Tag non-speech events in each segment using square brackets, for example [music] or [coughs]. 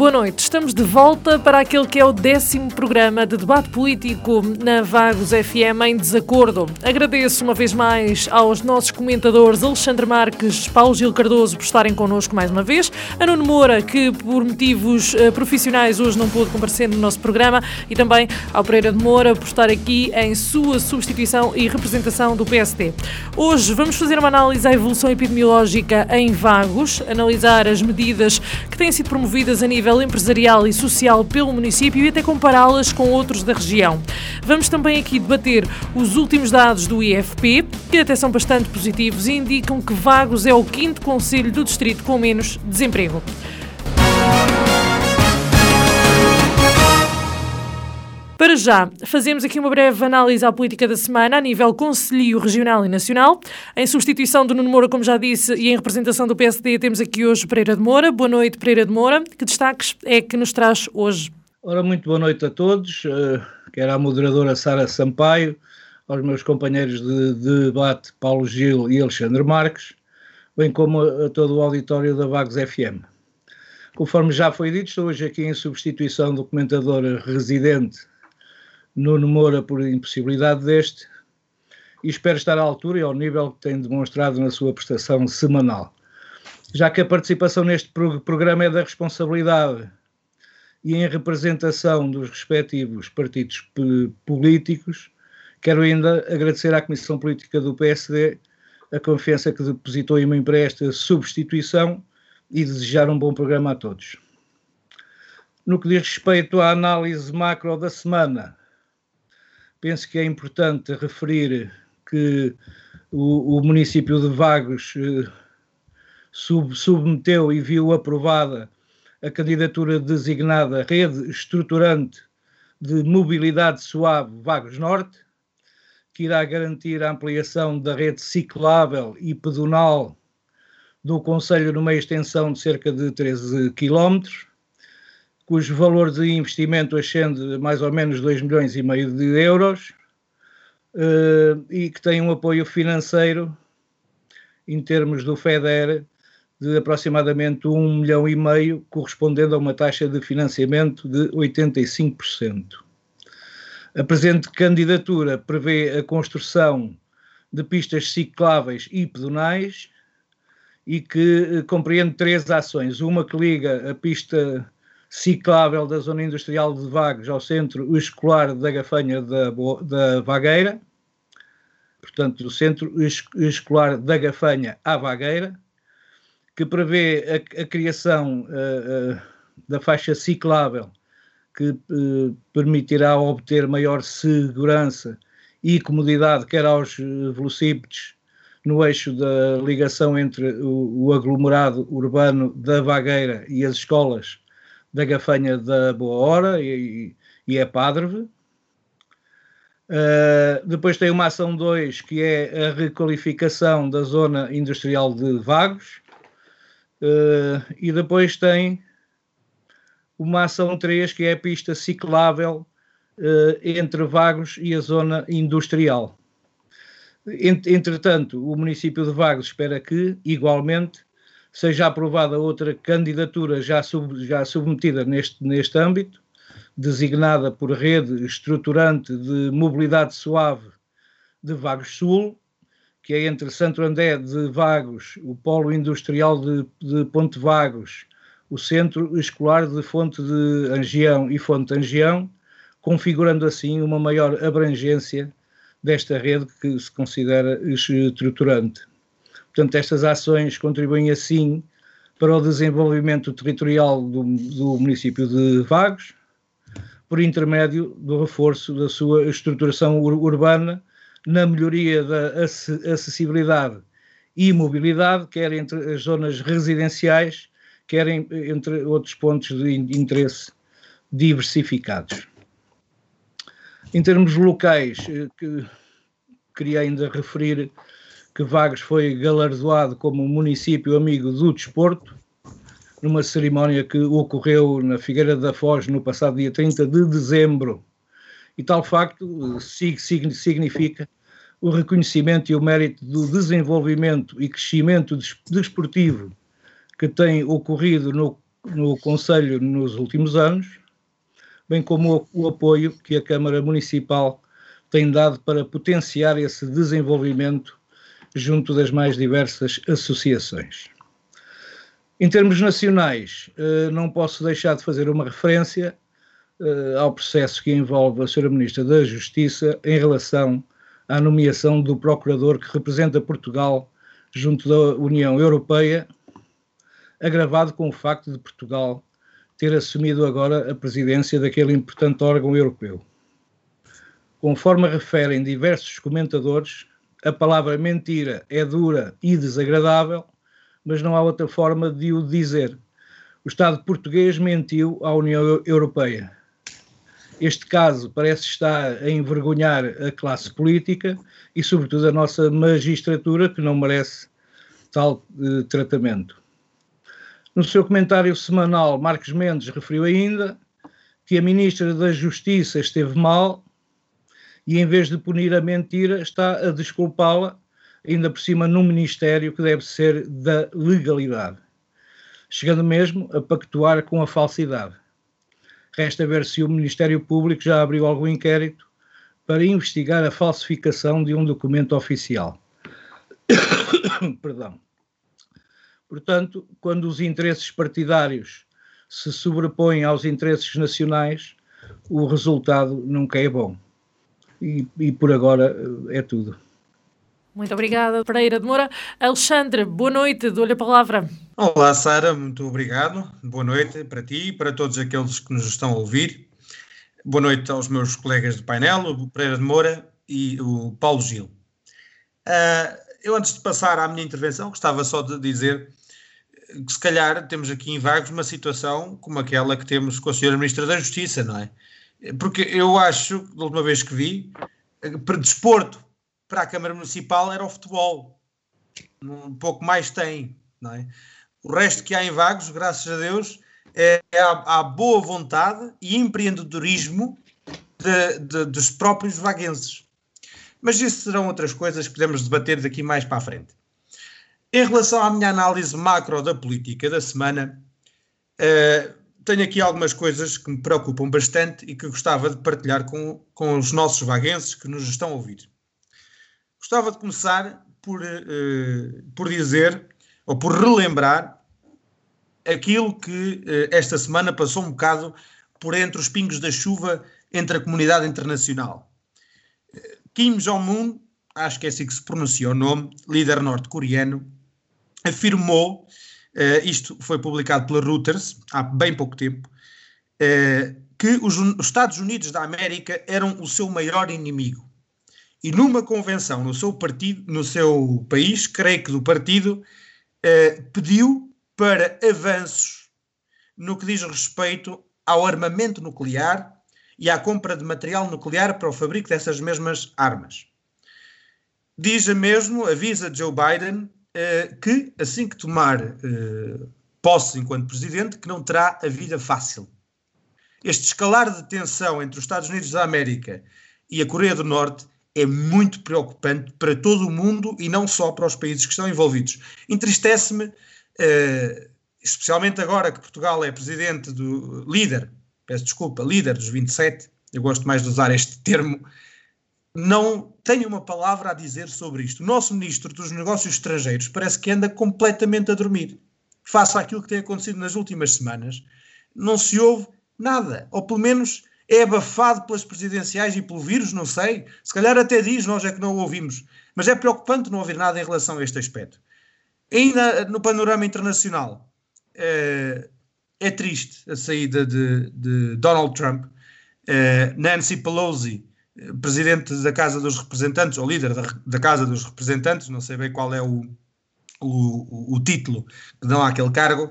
Boa noite, estamos de volta para aquele que é o décimo programa de debate político na Vagos FM em desacordo. Agradeço uma vez mais aos nossos comentadores Alexandre Marques, Paulo Gil Cardoso por estarem connosco mais uma vez, a Nuno Moura, que por motivos uh, profissionais hoje não pôde comparecer no nosso programa, e também ao Pereira de Moura por estar aqui em sua substituição e representação do PST. Hoje vamos fazer uma análise à evolução epidemiológica em Vagos, analisar as medidas que têm sido promovidas a nível nível empresarial e social pelo município e até compará-las com outros da região. Vamos também aqui debater os últimos dados do IFP, que até são bastante positivos e indicam que Vagos é o quinto conselho do distrito com menos desemprego. Para já, fazemos aqui uma breve análise à política da semana a nível conselho regional e nacional. Em substituição do Nuno Moura, como já disse, e em representação do PSD, temos aqui hoje Pereira de Moura. Boa noite, Pereira de Moura. Que destaques é que nos traz hoje? Ora, muito boa noite a todos. Uh, quero à moderadora Sara Sampaio, aos meus companheiros de, de debate Paulo Gil e Alexandre Marques, bem como a todo o auditório da Vagos FM. Conforme já foi dito, estou hoje aqui em substituição do comentador residente Nuno Moura por impossibilidade deste e espero estar à altura e ao nível que tem demonstrado na sua prestação semanal. Já que a participação neste programa é da responsabilidade e em representação dos respectivos partidos políticos, quero ainda agradecer à Comissão Política do PSD a confiança que depositou em mim para esta substituição e desejar um bom programa a todos. No que diz respeito à análise macro da semana, penso que é importante referir que o, o município de Vagos eh, sub, submeteu e viu aprovada a candidatura designada Rede Estruturante de Mobilidade Suave Vagos Norte, que irá garantir a ampliação da rede ciclável e pedonal do Conselho numa extensão de cerca de 13 quilómetros, cujo valor de investimento ascende a mais ou menos 2 milhões e meio de euros uh, e que tem um apoio financeiro em termos do FEDER de aproximadamente 1 milhão e meio, correspondendo a uma taxa de financiamento de 85%. A presente candidatura prevê a construção de pistas cicláveis e pedonais e que eh, compreende três ações. Uma que liga a pista ciclável da zona industrial de Vagos ao centro escolar da Gafanha da, da Vagueira, portanto, do centro escolar da Gafanha à Vagueira, que prevê a, a criação uh, uh, da faixa ciclável que uh, permitirá obter maior segurança e comodidade, quer aos velocípedes no eixo da ligação entre o, o aglomerado urbano da Vagueira e as escolas da Gafanha da Boa Hora e, e é Padre. Uh, depois tem uma ação 2 que é a requalificação da zona industrial de Vagos. Uh, e depois tem uma ação 3 que é a pista ciclável uh, entre Vagos e a zona industrial. Entretanto, o município de Vagos espera que, igualmente, seja aprovada outra candidatura já, sub, já submetida neste, neste âmbito, designada por Rede Estruturante de Mobilidade Suave de Vagos Sul, que é entre Santo André de Vagos, o Polo Industrial de, de Ponte Vagos, o Centro Escolar de Fonte de Angião e Fonte Angião, configurando assim uma maior abrangência desta rede que se considera estruturante. Portanto, estas ações contribuem assim para o desenvolvimento territorial do, do município de Vagos, por intermédio do reforço da sua estruturação ur urbana, na melhoria da acessibilidade e mobilidade, quer entre as zonas residenciais, quer entre outros pontos de interesse diversificados. Em termos locais, eh, que, queria ainda referir que Vagos foi galardoado como município amigo do desporto, numa cerimónia que ocorreu na Figueira da Foz no passado dia 30 de dezembro. E tal facto significa o reconhecimento e o mérito do desenvolvimento e crescimento desportivo que tem ocorrido no, no Conselho nos últimos anos, bem como o, o apoio que a Câmara Municipal tem dado para potenciar esse desenvolvimento junto das mais diversas associações. Em termos nacionais, eh, não posso deixar de fazer uma referência eh, ao processo que envolve a Sra. Ministra da Justiça em relação à nomeação do procurador que representa Portugal junto da União Europeia, agravado com o facto de Portugal ter assumido agora a presidência daquele importante órgão europeu. Conforme referem diversos comentadores, a palavra mentira é dura e desagradável, mas não há outra forma de o dizer. O Estado português mentiu à União Europeia. Este caso parece estar a envergonhar a classe política e, sobretudo, a nossa magistratura, que não merece tal eh, tratamento. No seu comentário semanal, Marcos Mendes referiu ainda que a Ministra da Justiça esteve mal e, em vez de punir a mentira, está a desculpá-la ainda por cima num ministério que deve ser da legalidade, chegando mesmo a pactuar com a falsidade. Resta ver se o Ministério Público já abriu algum inquérito para investigar a falsificação de um documento oficial. [coughs] Perdão. Portanto, quando os interesses partidários se sobrepõem aos interesses nacionais, o resultado nunca é bom. E, e por agora eh, é tudo. Muito obrigada, Pereira de Moura. Alexandre, boa noite, dou-lhe a palavra. Olá, Sara, muito obrigado. Boa noite para ti e para todos aqueles que nos estão a ouvir. Boa noite aos meus colegas de painel, o Pereira de Moura e o Paulo Gil. Uh, eu, antes de passar à minha intervenção, gostava só de dizer que, se calhar, temos aqui em Vagos uma situação como aquela que temos com a Sra. Ministra da Justiça, não é? Porque eu acho, da última vez que vi, para desporto para a Câmara Municipal era o futebol. Um pouco mais tem, não é? O resto que há em Vagos, graças a Deus, é a, a boa vontade e empreendedorismo de, de, dos próprios vaguenses. Mas isso serão outras coisas que podemos debater daqui mais para a frente. Em relação à minha análise macro da política da semana, uh, tenho aqui algumas coisas que me preocupam bastante e que gostava de partilhar com, com os nossos vaguenses que nos estão a ouvir. Gostava de começar por, uh, por dizer, ou por relembrar, aquilo que uh, esta semana passou um bocado por entre os pingos da chuva entre a comunidade internacional. Kim Jong-un, acho que é assim que se pronuncia o nome, líder norte-coreano, afirmou, uh, isto foi publicado pela Reuters há bem pouco tempo, uh, que os, os, Estados Unidos da América eram o seu maior inimigo e numa convenção no seu partido, no seu país, creio que do partido, eh, pediu para avanços no que diz respeito ao armamento nuclear e à compra de material nuclear para o fabrico dessas mesmas armas. Diz mesmo, avisa Joe Biden, que assim que tomar eh, posse enquanto presidente, que não terá a vida fácil. Este escalar de tensão entre os Estados Unidos da América e a Coreia do Norte é muito preocupante para todo o mundo e não só para os países que estão envolvidos. Entristece-me, uh, especialmente agora que Portugal é presidente do líder, peço desculpa, líder dos 27, eu gosto mais de usar este termo, não tenho uma palavra a dizer sobre isto. O nosso ministro dos Negócios Estrangeiros parece que anda completamente a dormir. Face àquilo que tem acontecido nas últimas semanas, não se ouve nada, ou pelo menos é abafado pelas presidenciais e pelo vírus, não sei. Se calhar até diz, nós é que não o ouvimos. Mas é preocupante não ouvir nada em relação a este aspecto. Ainda no panorama internacional, é, é triste a saída de, de Donald Trump. É, Nancy Pelosi, presidente da Casa dos Representantes, ou líder da, da Casa dos Representantes, não sei bem qual é o, o, o título que dão àquele cargo,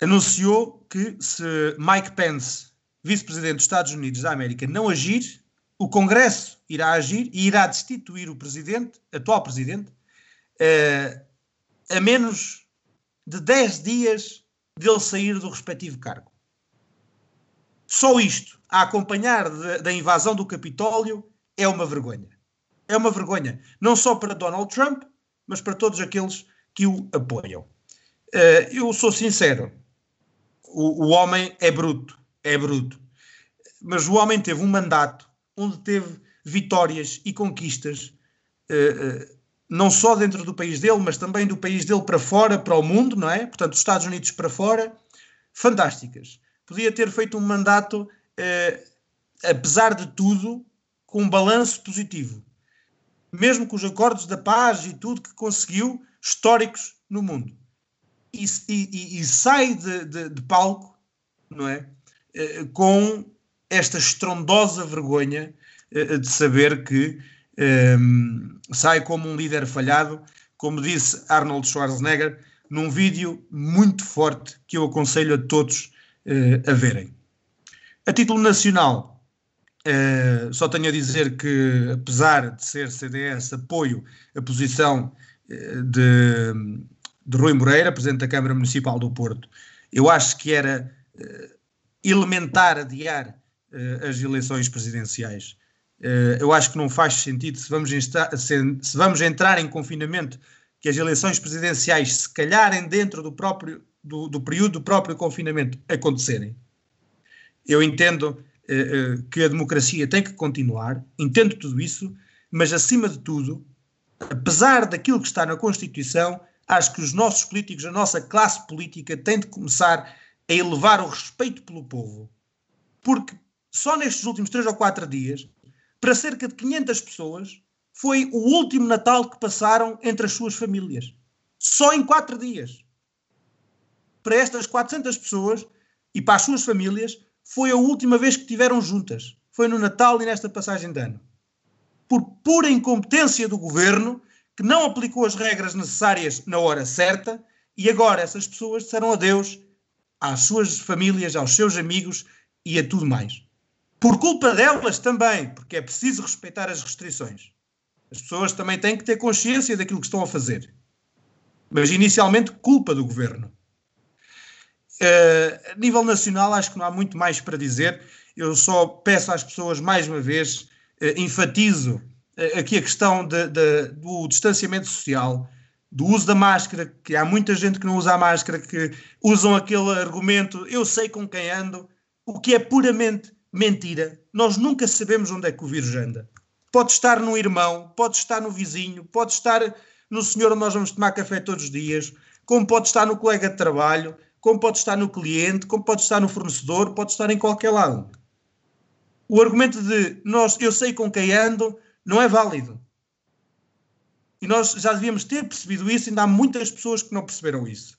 anunciou que se Mike Pence vice-presidente dos Estados Unidos da América, não agir, o Congresso irá agir e irá destituir o presidente, atual presidente, uh, a menos de 10 dias dele sair do respectivo cargo. Só isto, a acompanhar da invasão do Capitólio, é uma vergonha. É uma vergonha, não só para Donald Trump, mas para todos aqueles que o apoiam. Uh, eu sou sincero, o, o homem é bruto, é bruto. Mas o homem teve um mandato onde teve vitórias e conquistas, uh, uh, não só dentro do país dele, mas também do país dele para fora, para o mundo, não é? Portanto, dos Estados Unidos para fora, fantásticas. Podia ter feito um mandato, uh, apesar de tudo, com um balanço positivo. Mesmo com os acordos da paz e tudo que conseguiu, históricos no mundo. E, e, e sai de, de, de palco, não é? Eh, com esta estrondosa vergonha eh, de saber que ehm, sai como um líder falhado, como disse Arnold Schwarzenegger, num vídeo muito forte que eu aconselho a todos a verem. A título nacional, uh, só tenho a dizer que, apesar de ser CDS, apoio a posição uh, de, de Rui Moreira, Presidente da Câmara Municipal do Porto. Eu acho que era elementar adiar as eleições presidenciais. Eu acho que não faz sentido, se vamos, se, se vamos entrar em confinamento, que as eleições presidenciais, se calharem dentro do, próprio, do, do período do próprio confinamento, acontecerem. Eu entendo uh, que a democracia tem que continuar, entendo tudo isso, mas acima de tudo, apesar daquilo que está na Constituição, acho que os nossos políticos, a nossa classe política, tem de começar a elevar o respeito pelo povo. Porque só nestes últimos três ou quatro dias, para cerca de 500 pessoas, foi o último Natal que passaram entre as suas famílias. Só em quatro dias. Para estas 400 pessoas e para as suas famílias, foi a última vez que tiveram juntas. Foi no Natal e nesta passagem de ano. Por pura incompetência do governo, que não aplicou as regras necessárias na hora certa, e agora essas pessoas disseram adeus às suas famílias, aos seus amigos e a tudo mais. Por culpa delas também, porque é preciso respeitar as restrições. As pessoas também têm que ter consciência daquilo que estão a fazer. Mas inicialmente, culpa do governo. Uh, a nível nacional, acho que não há muito mais para dizer. Eu só peço às pessoas, mais uma vez, uh, enfatizo uh, aqui a questão de, de, do distanciamento social, do uso da máscara, que há muita gente que não usa a máscara, que usam aquele argumento, eu sei com quem ando, o que é puramente mentira. Nós nunca sabemos onde é que o vírus anda. Pode estar no irmão, pode estar no vizinho, pode estar no senhor onde nós vamos tomar café todos os dias, como pode estar no colega de trabalho, como pode estar no cliente, como pode estar no fornecedor, pode estar em qualquer lado. O argumento de nós, eu sei com quem ando, não é válido. E nós já devíamos ter percebido isso, ainda há muitas pessoas que não perceberam isso.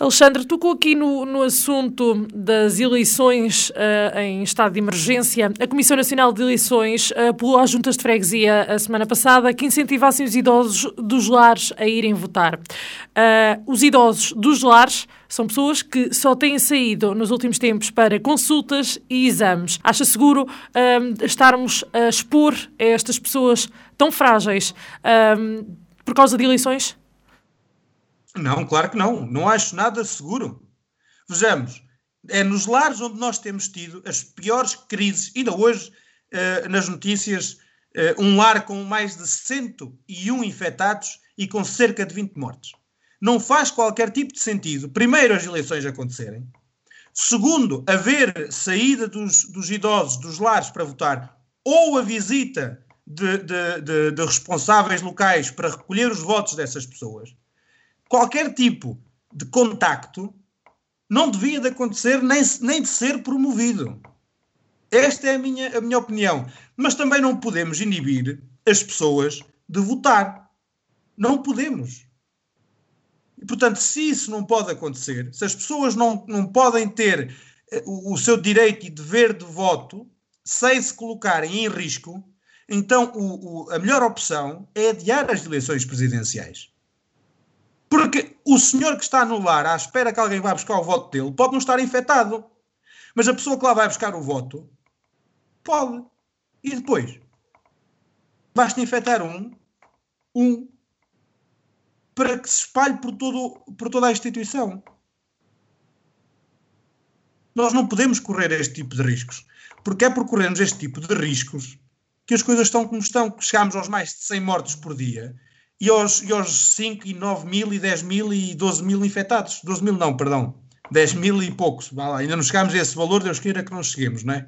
Alexandre, tocou aqui no, no assunto das eleições uh, em estado de emergência. A Comissão Nacional de Eleições uh, apelou às juntas de freguesia a semana passada que incentivassem os idosos dos lares a irem votar. Uh, os idosos dos lares são pessoas que só têm saído nos últimos tempos para consultas e exames. Acha seguro estarmos a expor a estas pessoas tão frágeis por causa de eleições? Não, claro que não. Não acho nada seguro. Vejamos, é nos lares onde nós temos tido as piores crises, ainda hoje, uh, nas notícias, uh, um lar com mais de 101 infectados e com cerca de 20 mortes. Não faz qualquer tipo de sentido, primeiro, as eleições acontecerem, segundo, haver saída dos, dos idosos dos lares para votar ou a visita de, de, de, de responsáveis locais para recolher os votos dessas pessoas qualquer tipo de contacto não devia de acontecer nem, nem de ser promovido. Esta é a minha, a minha opinião. Mas também não podemos inibir as pessoas de votar. Não podemos. E, portanto, se isso não pode acontecer, se as pessoas não, não podem ter eh, o, o seu direito e dever de voto sem se colocarem em risco, então o, o, a melhor opção é adiar as eleições presidenciais. Porque o senhor que está no lar à espera que alguém vá buscar o voto dele pode não estar infectado. Mas a pessoa que lá vai buscar o voto pode. E depois? Basta infectar um, um, para que se espalhe por, todo, por toda a instituição. Nós não podemos correr este tipo de riscos. Porque é por corrermos este tipo de riscos que as coisas estão como estão. Chegamos aos mais de 100 mortos por dia e aos, e aos 5 e 9 mil e 10 mil e 12 mil infectados. 12 mil não, perdão. 10 mil e poucos. Ainda não chegámos a esse valor, Deus queira que não cheguemos, não é?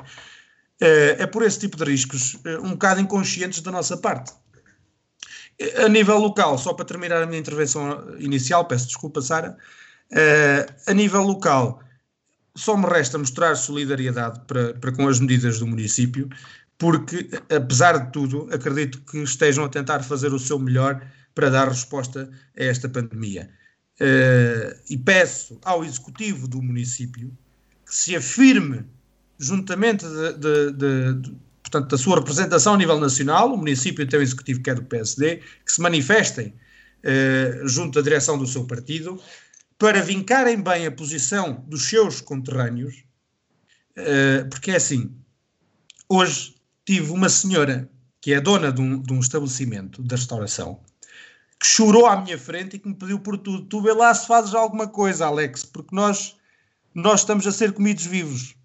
É, é por esse tipo de riscos, eh, um bocado inconscientes da nossa parte. A nível local, só para terminar a minha intervenção inicial, peço desculpa, Sara, eh, a nível local, só me resta mostrar solidariedade para, para com as medidas do município, porque, apesar de tudo, acredito que estejam a tentar fazer o seu melhor para dar resposta a esta pandemia. Uh, e peço ao executivo do município que se afirme, juntamente de, de, de, de, portanto, da sua representação a nível nacional, o município tem um executivo que é do PSD, que se manifestem uh, junto à direção do seu partido para vincarem bem a posição dos seus conterrâneos, uh, porque é assim, hoje tive uma senhora que é dona de um, de um estabelecimento da restauração, que chorou à minha frente e que me pediu por tudo. Tu vê lá se fazes alguma coisa, Alex, porque nós, nós estamos a ser comidos vivos.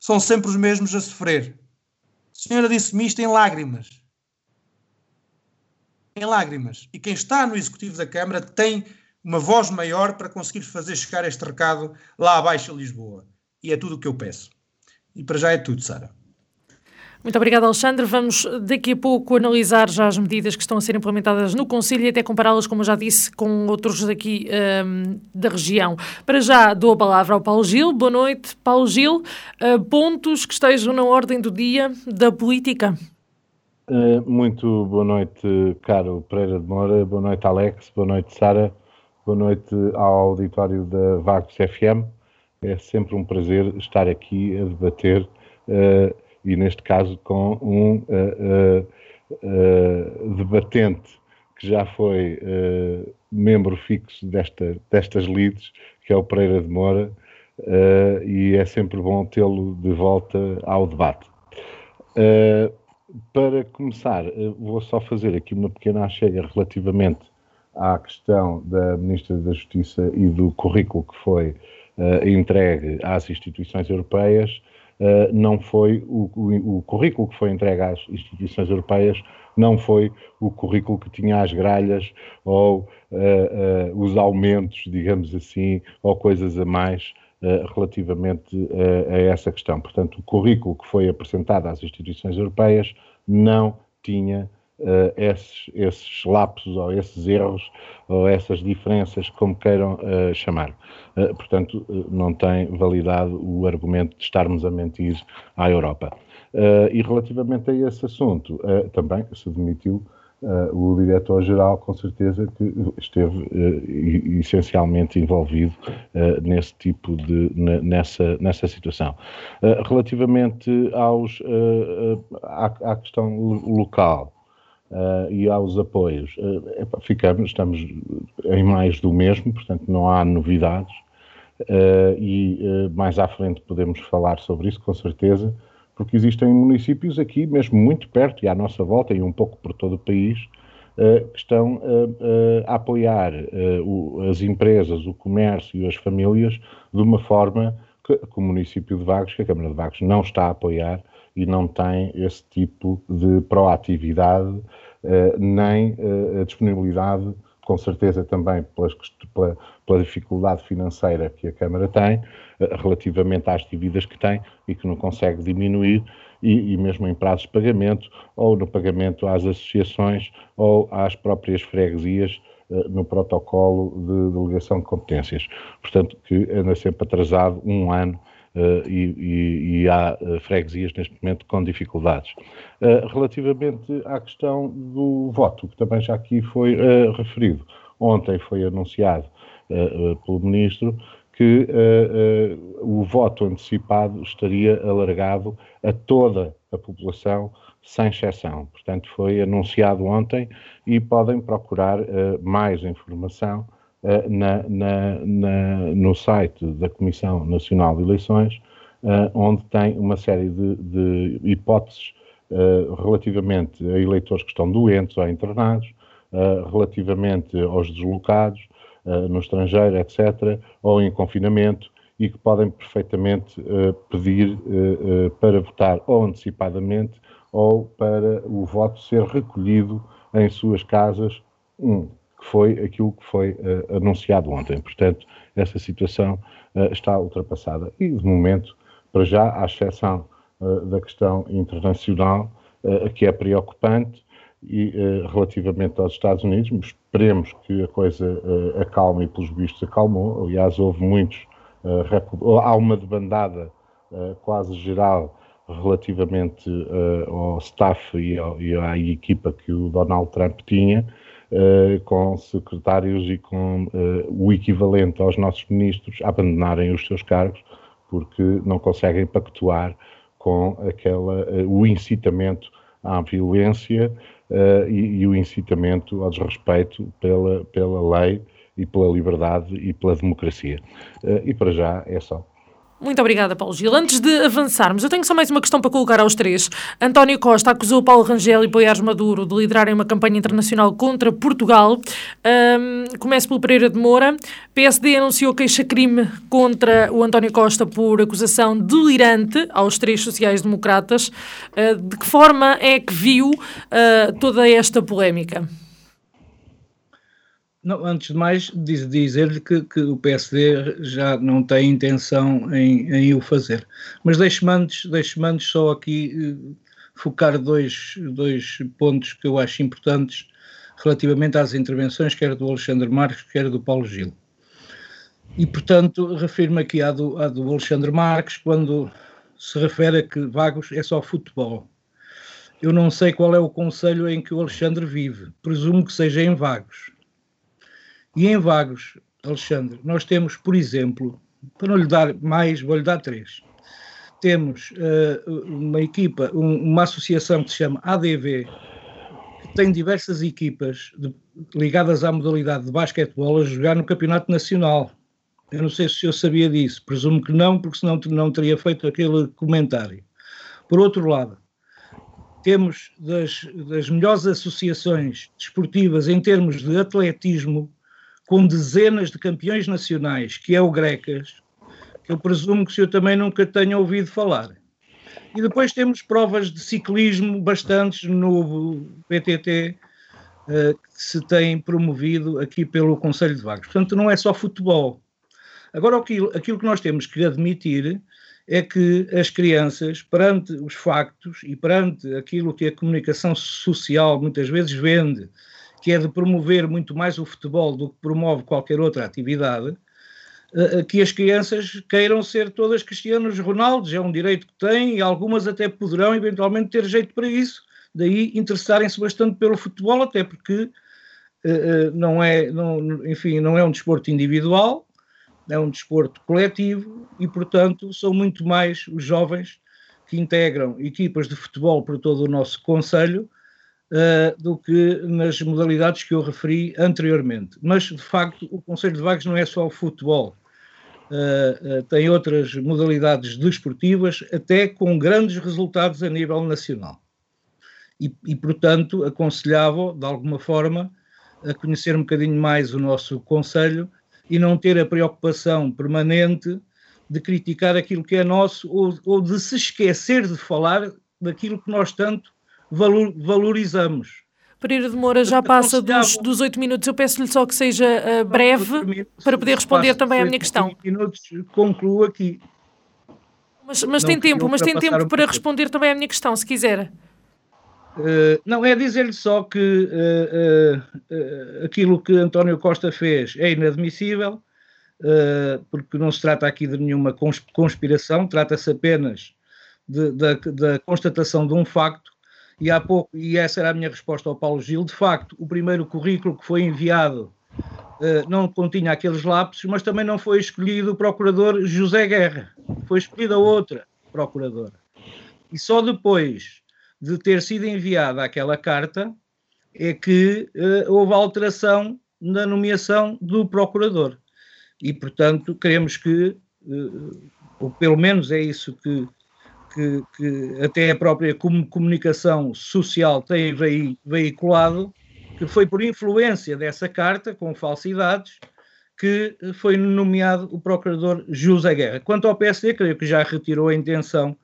São sempre os mesmos a sofrer. A senhora disse-me isto em lágrimas. Em lágrimas. E quem está no executivo da Câmara tem uma voz maior para conseguir fazer chegar este recado lá abaixo a Lisboa. E é tudo o que eu peço. E para já é tudo, Sara. Muito obrigada, Alexandre. Vamos daqui a pouco analisar já as medidas que estão a ser implementadas no Conselho e até compará-las, como já disse, com outros daqui um, da região. Para já dou a palavra ao Paulo Gil. Boa noite, Paulo Gil. Uh, pontos que estejam na ordem do dia da política. Uh, muito boa noite, caro Pereira de Moura. Boa noite, Alex. Boa noite, Sara. Boa noite ao auditório da Vagos FM. É sempre um prazer estar aqui a debater. Uh, e neste caso com um uh, uh, debatente que já foi membro fixo desta, destas lides, que é o Pereira de Moura, e é sempre bom tê-lo de volta ao debate. para começar, vou só fazer aqui uma pequena chega relativamente à questão da Ministra da Justiça e do currículo que foi entregue às instituições europeias eh, não foi o, o, o, currículo que foi entregue às instituições europeias não foi o currículo que tinha as gralhas ou uh, os aumentos, digamos assim, ou coisas a mais relativamente a essa questão. Portanto, o currículo que foi apresentado às instituições europeias não tinha uh, esses, esses lapsos ou esses erros ou essas diferenças, como queiram uh, chamar. Uh, portanto, não tem validade o argumento de estarmos a mentir à Europa. e relativamente a esse assunto, também se demitiu o diretor-geral, com certeza, que esteve essencialmente envolvido nesse tipo de, nessa, nessa situação. relativamente aos, à, à, questão local, uh, e aos apoios. Uh, ficamos, estamos em mais do mesmo, portanto não há novidades uh, e mais à frente podemos falar sobre isso com certeza, porque existem municípios aqui mesmo muito perto e à nossa volta e um pouco por todo o país que estão a apoiar as empresas, o comércio e as famílias de uma forma que, que o município de Vagos, que a Câmara de Vagos não está a apoiar e não tem esse tipo de proatividade eh, nem eh, a disponibilidade, com certeza também pelas, pela, pela, dificuldade financeira que a Câmara tem, eh, relativamente às dívidas que tem e que não consegue diminuir, e, e, mesmo em prazos de pagamento, ou no pagamento às associações ou às próprias freguesias no protocolo de delegação de competências. Portanto, que anda sempre atrasado um ano e, e, e, há uh, freguesias neste momento com dificuldades. Uh, relativamente à questão do voto, que também já aqui foi referido, ontem foi anunciado pelo Ministro que o voto antecipado estaria alargado a toda a população, sem exceção. Portanto, foi anunciado ontem e podem procurar mais informação na, na, na, no site da Comissão Nacional de Eleições onde tem uma série de, de hipóteses relativamente a eleitores que estão doentes ou internados, relativamente aos deslocados no estrangeiro, etc., ou em confinamento, e que podem perfeitamente pedir para votar ou antecipadamente ou para o voto ser recolhido em suas casas, um, que foi aquilo que foi uh, anunciado ontem. Portanto, essa situação uh, está ultrapassada. E, de momento, para já, à exceção uh, da questão internacional, que é preocupante, e relativamente aos Estados Unidos, esperemos que a coisa acalme e, pelos vistos, acalmou. Aliás, houve muitos, há uma debandada quase geral relativamente ao staff e, ao, e, à equipa que o Donald Trump tinha, uh, com secretários e com uh, o equivalente aos nossos ministros abandonarem os seus cargos porque não conseguem pactuar com aquela, o incitamento à violência e, e, o incitamento ao desrespeito pela, pela lei e pela liberdade e pela democracia. e para já é só. Muito obrigada, Paulo Gil. Antes de avançarmos, eu tenho só mais uma questão para colocar aos três. António Costa acusou Paulo Rangel e Boiás Maduro de liderarem uma campanha internacional contra Portugal. Um, começo pelo Pereira de Moura. PSD anunciou queixa-crime contra o António Costa por acusação delirante aos três sociais-democratas. Uh, de que forma é que viu uh, toda esta polémica? Não, antes de mais, diz, dizer-lhe que, que, o PSD já não tem intenção em, em o fazer. Mas deixe-me antes, deixe antes só aqui uh, focar dois, dois pontos que eu acho importantes relativamente às intervenções, quer do Alexandre Marques, quer do Paulo Gil. E, portanto, refiro-me aqui à do, à do Alexandre Marques, quando se refere a que Vagos é só futebol. Eu não sei qual é o conselho em que o Alexandre vive, presumo que seja em Vagos e em Vagos, Alexandre, nós temos, por exemplo, para não lhe dar mais, vou-lhe dar três. Temos uh, uma equipa, um, uma associação que se chama ADV, que tem diversas equipas de, ligadas à modalidade de basquetebol a jogar no Campeonato Nacional. Eu não sei se eu sabia disso, presumo que não, porque senão não teria feito aquele comentário. Por outro lado, temos das, das melhores associações desportivas em termos de atletismo com dezenas de campeões nacionais, que é o Grecas, que eu presumo que o senhor também nunca tenha ouvido falar. E depois temos provas de ciclismo bastantes no PTT eh, que se têm promovido aqui pelo Conselho de Vagos. Portanto, não é só futebol. Agora, aquilo, aquilo que nós temos que admitir é que as crianças, perante os factos e perante aquilo que a comunicação social muitas vezes vende, que é de promover muito mais o futebol do que promove qualquer outra atividade, eh, eh, que as crianças queiram ser todas cristianos Ronaldos, é um direito que têm e algumas até poderão eventualmente ter jeito para isso, daí interessarem-se bastante pelo futebol, até porque uh, não é, não, enfim, não é um desporto individual, é um desporto coletivo e, portanto, são muito mais os jovens que integram equipas de futebol por todo o nosso Conselho uh, do que nas modalidades que eu referi anteriormente. Mas, de facto, o Conselho de Vagos não é só o futebol. Uh, uh, tem outras modalidades desportivas, até com grandes resultados a nível nacional. E, e portanto, aconselhava, de alguma forma, a conhecer um bocadinho mais o nosso Conselho e não ter a preocupação permanente de criticar aquilo que é nosso ou, ou de se esquecer de falar daquilo que nós tanto valor, valorizamos. Pereira de Moura já passa dos, dos 8 minutos. Eu peço-lhe só que seja uh, breve para poder responder também à minha questão. minutos, concluo aqui. Mas, mas tem tempo, mas tem tempo para responder também à minha questão, se quiser. Uh, não, é dizer-lhe só que uh, uh, aquilo que António Costa fez é inadmissível, porque não se trata aqui de nenhuma conspiração, trata-se apenas da constatação de um facto e há pouco, e essa era a minha resposta ao Paulo Gil, de facto, o primeiro currículo que foi enviado uh, não continha aqueles lapsos, mas também não foi escolhido o procurador José Guerra, foi escolhida outra procuradora. E só depois de ter sido enviada aquela carta é que uh, houve alteração na nomeação do procurador. E, portanto, queremos que uh, ou pelo menos é isso que, que, que até a própria comunicação social tem veiculado, que foi por influência dessa carta, com falsidades, que foi nomeado o procurador José Guerra. Quanto ao PSD, creio que já retirou a intenção,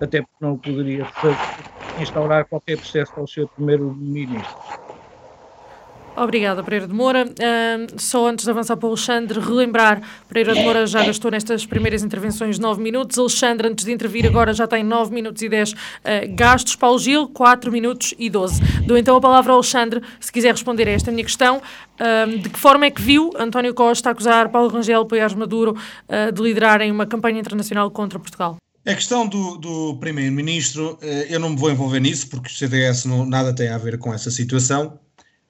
até porque não poderia fazer, instaurar qualquer processo ao seu primeiro-ministro. Obrigada, Pereira de Moura. Uh, só antes de avançar para o Alexandre, relembrar, Pereira de Moura já gastou nestas primeiras intervenções 9 minutos, Alexandre, antes de intervir agora, já tem 9 minutos e 10 uh, gastos, Paulo Gil, 4 minutos e 12. Dou então a palavra ao Alexandre, se quiser responder a esta minha questão. Uh, de que forma é que viu António Costa acusar Paulo Rangel e Poiares Maduro ah, de liderarem uma campanha internacional contra Portugal? A questão do, do Primeiro-Ministro, eh, eu não me vou envolver nisso, porque o CDS não, nada tem a ver com essa situação.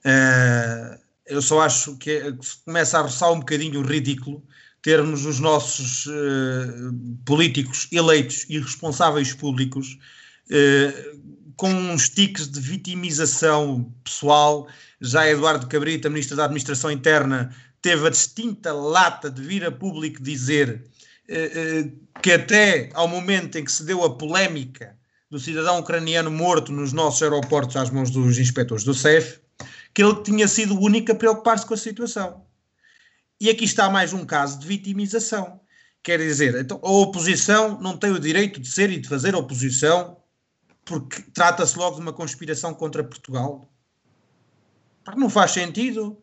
Uh, eu só acho que, é, que começa a roçar um bocadinho ridículo termos os nossos uh, políticos eleitos e responsáveis públicos uh, com tiques de vitimização pessoal. Já Eduardo Cabrita, Ministro da Administração Interna, teve a distinta lata de vir a público dizer uh, que até ao momento em que se deu a polémica do cidadão ucraniano morto nos nossos aeroportos às mãos dos inspectores do CEF, que ele tinha sido o único a preocupar-se com a situação. E aqui está mais um caso de vitimização. Quer dizer, então, a oposição não tem o direito de ser e de fazer oposição porque trata-se logo de uma conspiração contra Portugal. Não faz sentido.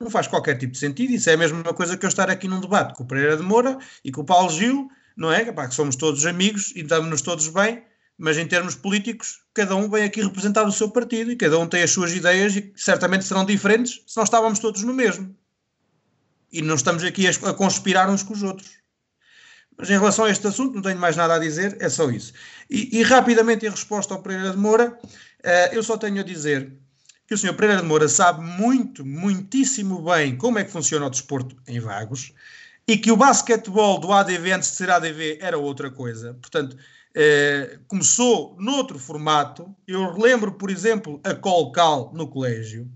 Não faz qualquer tipo de sentido. Isso é a mesma coisa que eu estar aqui num debate com o Pereira de Moura e com o Paulo Gil, não é? que somos todos amigos e estamos-nos todos bem mas em termos políticos, cada um vem aqui representar o seu partido e cada um tem as suas ideias e certamente serão diferentes se não estávamos todos no mesmo. E não estamos aqui a, conspirar uns com os outros. Mas em relação a este assunto, não tenho mais nada a dizer, é só isso. E, e rapidamente, em resposta ao Pereira de Moura, uh, eu só tenho a dizer que o Sr. Pereira de Moura sabe muito, muitíssimo bem como é que funciona o desporto em Vagos e que o basquetebol do ADV antes de ser ADV era outra coisa. Portanto, eh, começou noutro formato. Eu relembro, por exemplo, a Colcal no colégio,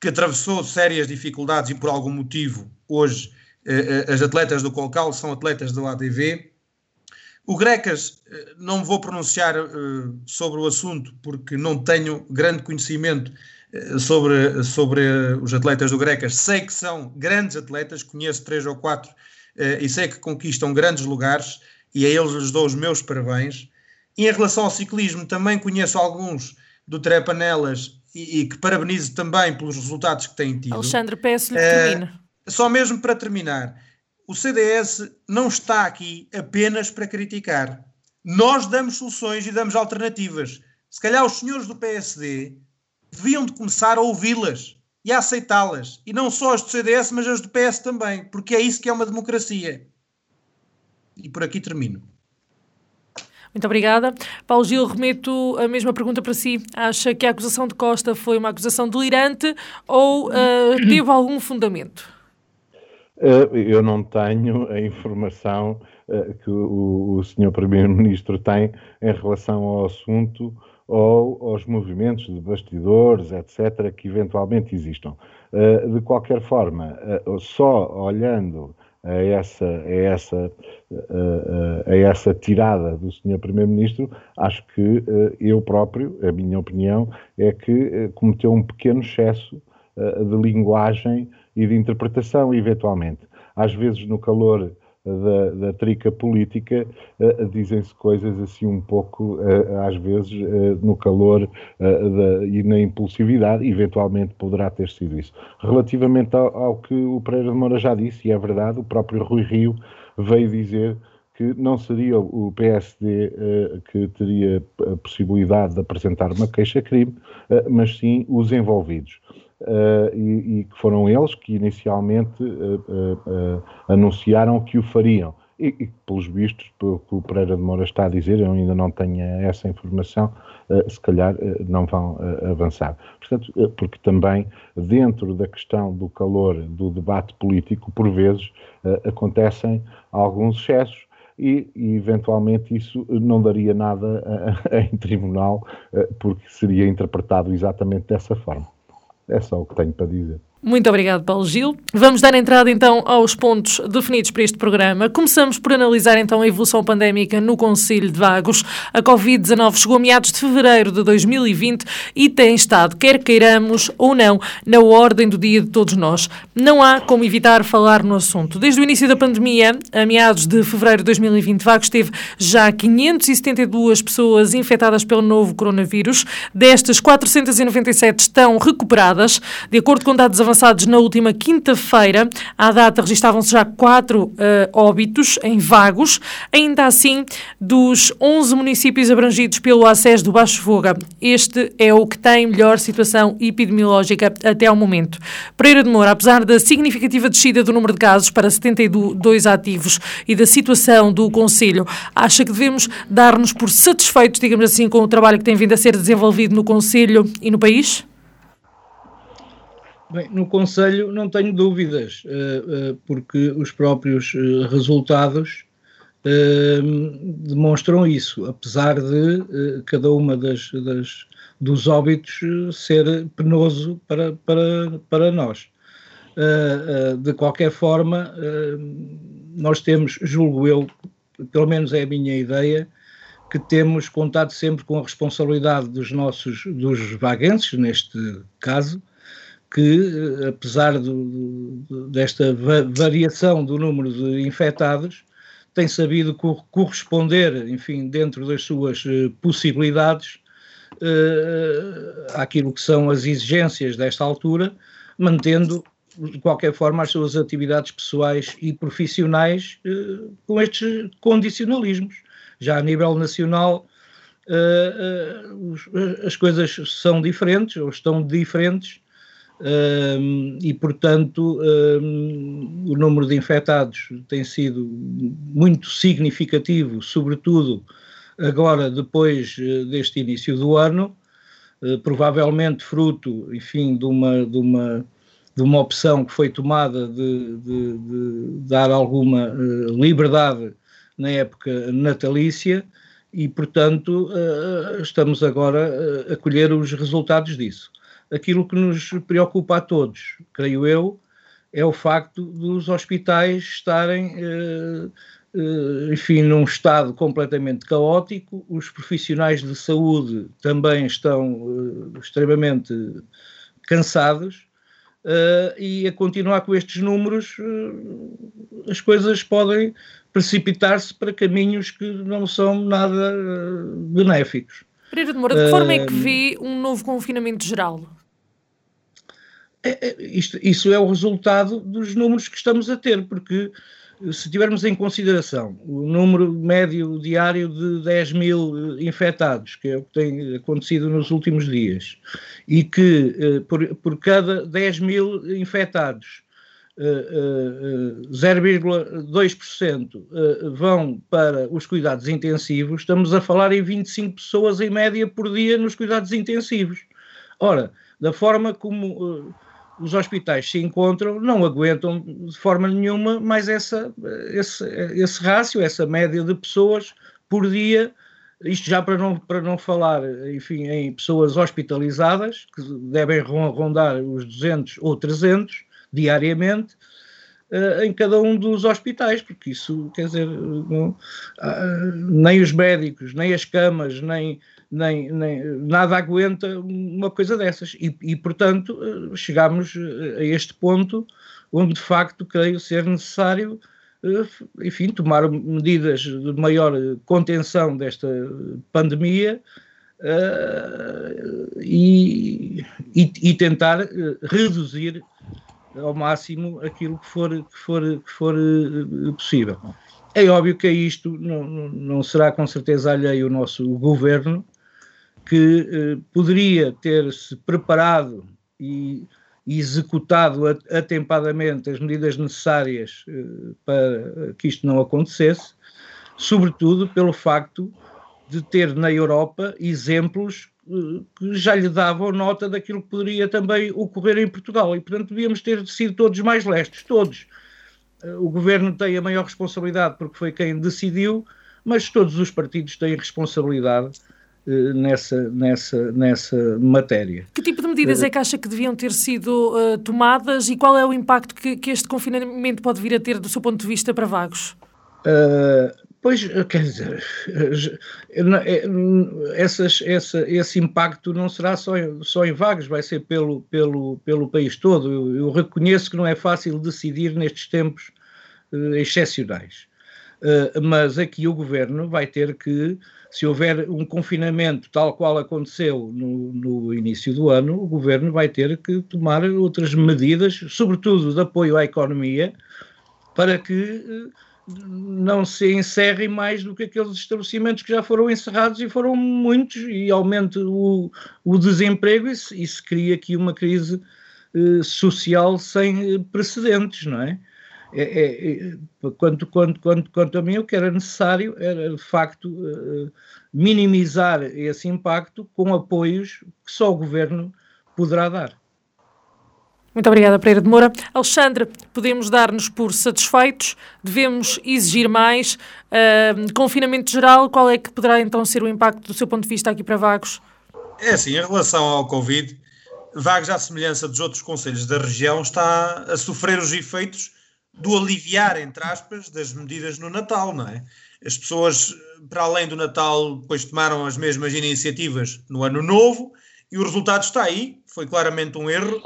que atravessou sérias dificuldades e por algum motivo hoje eh, as atletas do Colcal são atletas do ADV. O Grecas, não vou pronunciar sobre o assunto porque não tenho grande conhecimento sobre, sobre os atletas do Grecas. Sei que são grandes atletas, conheço três ou quatro e sei que conquistam grandes lugares e a eles lhes dou os meus parabéns. E em relação ao ciclismo, também conheço alguns do Trepanelas e, e que parabenizo também pelos resultados que têm tido. Alexandre, peço-lhe que uh, termine. Só mesmo para terminar, o CDS não está aqui apenas para criticar. Nós damos soluções e damos alternativas. Se calhar os senhores do PSD deviam de começar a ouvi-las e a aceitá-las. E não só as do CDS, mas as do PS também, porque é isso que é uma democracia. E por aqui termino. Muito obrigada. Paulo Gil, remeto a mesma pergunta para si. Acha que a acusação de Costa foi uma acusação delirante ou uh, [coughs] teve algum fundamento? Uh, eu não tenho a informação uh, que o, o Sr. Primeiro-Ministro tem em relação ao assunto ou aos movimentos de bastidores, etc., que eventualmente existam. de qualquer forma, só olhando a essa, a essa, a, a essa tirada do Sr. Primeiro-Ministro, acho que eh, eu próprio, a minha opinião, é que eh, cometeu um pequeno excesso eh, de linguagem e de interpretação, eventualmente. Às vezes, no calor da, da trica política, uh, dizem-se coisas assim um pouco, uh, às vezes, uh, no calor da, e na impulsividade, eventualmente poderá ter sido isso. Relativamente ao, ao, que o Pereira de Moura já disse, e é verdade, o próprio Rui Rio veio dizer que não seria o PSD uh, que teria a possibilidade de apresentar uma queixa-crime, uh, mas sim os envolvidos uh, e, que foram eles que inicialmente uh, anunciaram que o fariam. E, e, pelos vistos, pelo que o Pereira de Moura está a dizer, eu ainda não tenho essa informação, se calhar não vão avançar. Portanto, porque também dentro da questão do calor do debate político, por vezes acontecem alguns excessos e, e, eventualmente isso não daria nada em tribunal, porque seria interpretado exatamente dessa forma. É só o que tenho para dizer. Muito obrigado, Paulo Gil. Vamos dar entrada então aos pontos definidos para este programa. Começamos por analisar então a evolução pandémica no Conselho de Vagos. A Covid-19 chegou a meados de fevereiro de 2020 e tem estado, quer queiramos ou não, na ordem do dia de todos nós. Não há como evitar falar no assunto. Desde o início da pandemia, a meados de fevereiro de 2020, Vagos teve já 572 pessoas infectadas pelo novo coronavírus. Destas, 497 estão recuperadas. De acordo com dados avançados, avançados na última quinta-feira. À data registavam-se já quatro uh, óbitos em vagos. Ainda assim, dos 11 municípios abrangidos pelo acesso do Baixo Foga, este é o que tem melhor situação epidemiológica até ao momento. Pereira de Moura, apesar da significativa descida do número de casos para 72 ativos e da situação do Conselho, acha que devemos dar-nos por satisfeitos, digamos assim, com o trabalho que tem vindo a ser desenvolvido no Conselho e no país? Bem, no Conselho não tenho dúvidas, uh, uh, porque os próprios uh, resultados demonstram isso, apesar de cada uma das, das, dos óbitos ser penoso para, para, para nós. de qualquer forma, nós temos, julgo eu, pelo menos é a minha ideia, que temos contado sempre com a responsabilidade dos nossos, dos vaguenses, neste caso, que, eh, apesar do, desta va variação do número de infectados, tem sabido co corresponder, enfim, dentro das suas uh, possibilidades, uh, àquilo que são as exigências desta altura, mantendo, de qualquer forma, as suas atividades pessoais e profissionais uh, com estes condicionalismos. Já a nível nacional, as coisas são diferentes, ou estão diferentes, e, portanto, o número de infectados tem sido muito significativo, sobretudo agora, depois eh, deste início do ano, eh, provavelmente fruto, enfim, de uma, de uma, de uma opção que foi tomada de, de, de dar alguma eh, liberdade na época natalícia e, portanto, estamos agora a colher os resultados disso aquilo que nos preocupa a todos, creio eu, é o facto dos hospitais estarem, eh, eh, enfim, num estado completamente caótico, os profissionais de saúde também estão eh, extremamente cansados. E a continuar com estes números, as coisas podem precipitar-se para caminhos que não são nada benéficos. Pereira de Moura, de que forma é que vê um novo confinamento geral? É, é, isto, isso é o resultado dos números que estamos a ter, porque se tivermos em consideração o número médio diário de 10 mil infectados, que é o que tem acontecido nos últimos dias, e que eh, por, por cada 10 mil infectados, 0,2% eh, eh, vão para os cuidados intensivos, estamos a falar em 25 pessoas em média por dia nos cuidados intensivos. Ora, da forma como os hospitais se encontram, não aguentam de forma nenhuma mais essa, esse, esse rácio, essa média de pessoas por dia, isto já para não, para não falar, enfim, em pessoas hospitalizadas, que devem rondar os 200 ou 300 diariamente, uh, em cada um dos hospitais, porque isso, quer dizer, não, uh, nem os médicos, nem as camas, nem nem, nem, nada aguenta uma coisa dessas. E, e, portanto, eh, a este ponto onde, de facto, creio ser necessário, enfim, tomar medidas de maior contenção desta pandemia uh, e, e, tentar reduzir ao máximo aquilo que for, que for, que for possível. É óbvio que a isto não, não será com certeza alheio o nosso governo, que eh, poderia ter-se preparado e executado atempadamente as medidas necessárias eh, para que isto não acontecesse, sobretudo pelo facto de ter na Europa exemplos eh, que já lhe davam nota daquilo que poderia também ocorrer em Portugal. E, portanto, devíamos ter sido todos mais lestes, todos. O governo tem a maior responsabilidade porque foi quem decidiu, mas todos os partidos têm responsabilidade nessa, nessa, nessa matéria. Que tipo de medidas é que acha que deviam ter sido uh, tomadas e qual é o impacto que, que, este confinamento pode vir a ter do seu ponto de vista para Vagos? Uh, pois, quer dizer, essas, essa, esse impacto não será só, só em Vagos, vai ser pelo, pelo, pelo país todo. Eu, eu reconheço que não é fácil decidir nestes tempos uh, excepcionais. Uh, mas aqui o governo vai ter que, se houver um confinamento tal qual aconteceu no, no, início do ano, o governo vai ter que tomar outras medidas, sobretudo de apoio à economia, para que não se encerrem mais do que aqueles estabelecimentos que já foram encerrados e foram muitos, e aumente o, o desemprego, e se, e se cria aqui uma crise uh, social sem precedentes, não é? é, é, é, quanto, quanto, quanto, quanto a mim, o que era necessário era, de facto, uh, minimizar esse impacto com apoios que só o governo poderá dar. Muito obrigada, Pereira de Moura. Alexandre, podemos dar-nos por satisfeitos? Devemos exigir mais? Uh, confinamento geral, qual é que poderá então ser o impacto do seu ponto de vista aqui para Vagos? É assim, em relação ao Covid, Vagos, à semelhança dos outros conselhos da região, está a sofrer os efeitos do aliviar, entre aspas, das medidas no Natal, não é? As pessoas, para além do Natal, depois tomaram as mesmas iniciativas no Ano Novo e o resultado está aí, foi claramente um erro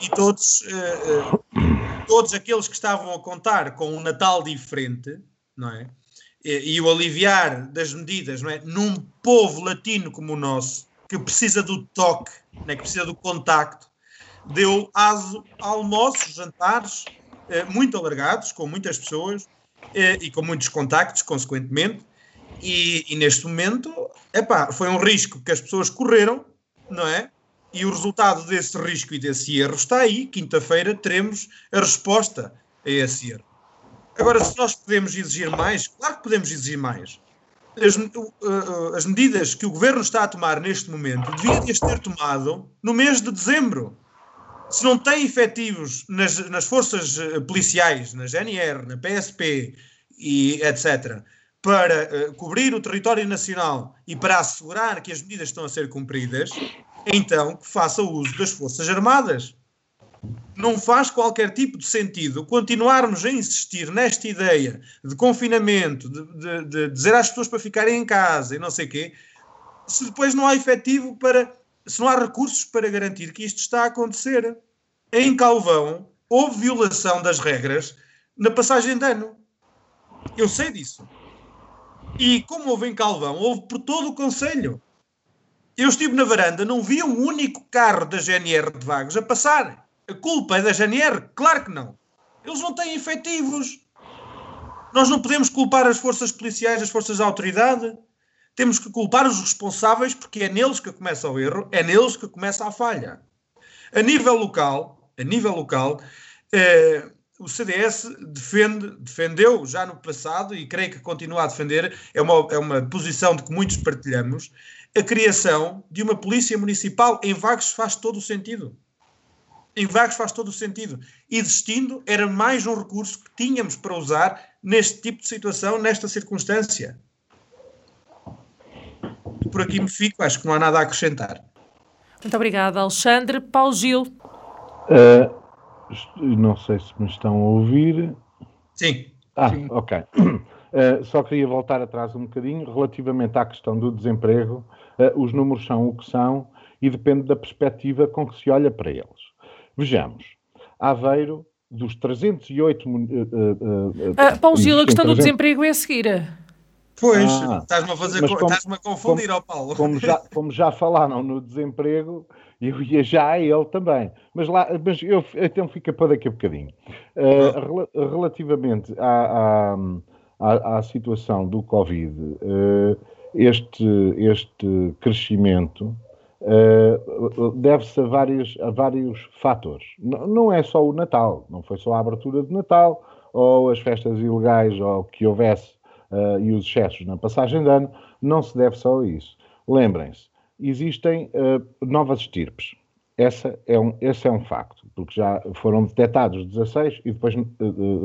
e todos, uh, uh, todos aqueles que estavam a contar com um Natal diferente, não é? E, o aliviar das medidas, não é? Num povo latino como o nosso, que precisa do toque, não é? que precisa do contacto, deu aso a almoços, jantares, eh, muito alargados, com muitas pessoas eh, e com muitos contactos, consequentemente. E, e, neste momento, epá, foi um risco que as pessoas correram, não é? E o resultado desse risco e desse erro está aí. Quinta-feira teremos a resposta a esse erro. Agora, se nós podemos exigir mais, claro que podemos exigir mais. As, uh, as medidas que o governo está a tomar neste momento devia ter tomado no mês de dezembro se não tem efetivos nas, nas forças eh, policiais, na GNR, na PSP e etc., para uh, cobrir o território nacional e para assegurar que as medidas estão a ser cumpridas, então que faça uso das Forças Armadas. Não faz qualquer tipo de sentido continuarmos a insistir nesta ideia de confinamento, de, de, de dizer às pessoas para ficarem em casa e não sei o quê, se depois não há efetivo para se não há recursos para garantir que isto está a acontecer. Em Calvão, houve violação das regras na passagem de ano. Eu sei disso. E como houve em Calvão, houve por todo o Conselho. Eu estive na varanda, não vi um único carro da GNR de Vagos a passar. A culpa é da GNR? Claro que não. Eles não têm efetivos. Nós não podemos culpar as forças policiais, as forças da autoridade temos que culpar os responsáveis porque é neles que começa o erro, é neles que começa a falha. A nível local, a nível local, eh, o CDS defende, defendeu já no passado e creio que continua a defender, é uma, é uma posição de que muitos partilhamos, a criação de uma polícia municipal em Vagos faz todo o sentido. Em Vagos faz todo o sentido. Existindo, era mais um recurso que tínhamos para usar neste tipo de situação, nesta circunstância por aqui me fico, acho que não há nada a acrescentar. Muito obrigada, Alexandre. Paulo Gil. Uh, não sei se me estão a ouvir. Sim. Ah, Sim. ok. Uh, só queria voltar atrás um bocadinho relativamente à questão do desemprego. Uh, os números são o que são e depende da perspectiva com que se olha para eles. Vejamos. Aveiro, dos 308. Uh, uh, Paulo Gil, a questão 300... do desemprego é a seguir. Pois, ah, estás-me a fazer, estás-me a confundir, ó Paulo. Como já, como já falaram no desemprego, eu ia já a ele também. Mas, lá, mas eu então fica para daqui a bocadinho. Uh, relativamente à, à, à, à, situação do Covid, uh, este, este crescimento uh, deve-se a vários, a vários fatores. Não é só o Natal, não foi só a abertura de Natal, ou as festas ilegais, ou que houvesse uh, e os excessos na passagem de ano, não se deve só a isso. Lembrem-se, existem novas estirpes. Essa é um, esse é um facto, porque já foram detectados 16 e depois,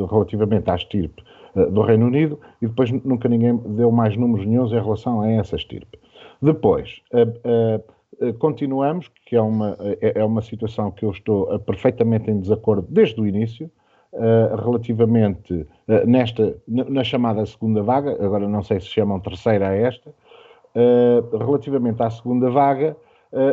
relativamente à estirpe do Reino Unido, e depois nunca ninguém deu mais números nenhums em relação a essa estirpe. Depois, continuamos, que é uma, é, é uma situação que eu estou perfeitamente em desacordo desde o início, Uh, relativamente uh, nesta, na chamada segunda vaga, agora não sei se chamam terceira a esta, uh, relativamente à segunda vaga,